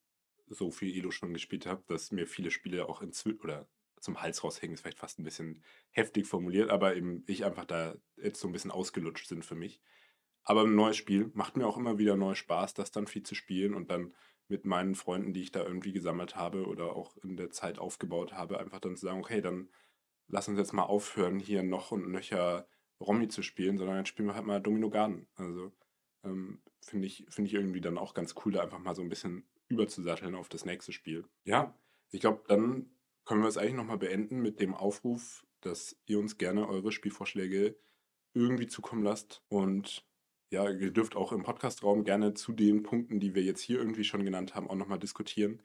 [SPEAKER 3] so viel Elo schon gespielt habe, dass mir viele Spiele auch inzwischen oder zum Hals raushängen, ist vielleicht fast ein bisschen heftig formuliert, aber eben ich einfach da jetzt so ein bisschen ausgelutscht sind für mich. Aber ein neues Spiel macht mir auch immer wieder neu Spaß, das dann viel zu spielen und dann mit meinen Freunden, die ich da irgendwie gesammelt habe oder auch in der Zeit aufgebaut habe, einfach dann zu sagen, okay, dann lass uns jetzt mal aufhören, hier noch und nöcher Romy zu spielen, sondern dann spielen wir halt mal Domino Garden. Also ähm, finde ich, find ich irgendwie dann auch ganz cool, da einfach mal so ein bisschen überzusatteln auf das nächste Spiel. Ja, ich glaube, dann können wir es eigentlich nochmal beenden mit dem Aufruf, dass ihr uns gerne eure Spielvorschläge irgendwie zukommen lasst. Und ja, ihr dürft auch im Podcastraum gerne zu den Punkten, die wir jetzt hier irgendwie schon genannt haben, auch nochmal diskutieren.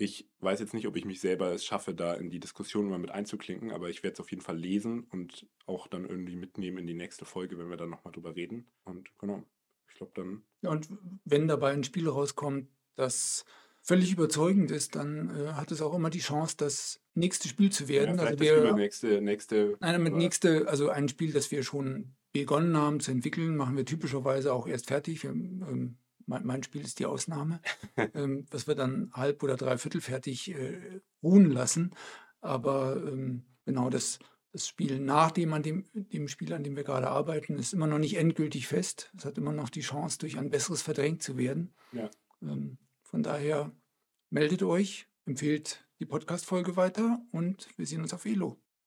[SPEAKER 3] Ich weiß jetzt nicht, ob ich mich selber es schaffe, da in die Diskussion mal mit einzuklinken, aber ich werde es auf jeden Fall lesen und auch dann irgendwie mitnehmen in die nächste Folge, wenn wir dann nochmal drüber reden. Und genau, ich glaube dann.
[SPEAKER 2] Ja, und wenn dabei ein Spiel rauskommt, das völlig überzeugend ist, dann äh, hat es auch immer die Chance, das nächste Spiel zu werden.
[SPEAKER 3] Ja, also wir, nächste, nächste.
[SPEAKER 2] Nein, mit nächste, also ein Spiel, das wir schon begonnen haben zu entwickeln, machen wir typischerweise auch erst fertig. Wir, ähm, mein, mein, Spiel ist die Ausnahme, ähm, was wir dann halb oder dreiviertel fertig äh, ruhen lassen. Aber ähm, genau das das Spiel nach dem, an dem, dem Spiel, an dem wir gerade arbeiten, ist immer noch nicht endgültig fest. Es hat immer noch die Chance, durch ein besseres verdrängt zu werden.
[SPEAKER 3] Ja.
[SPEAKER 2] Ähm, von daher meldet euch, empfehlt die Podcast-Folge weiter und wir sehen uns auf Elo.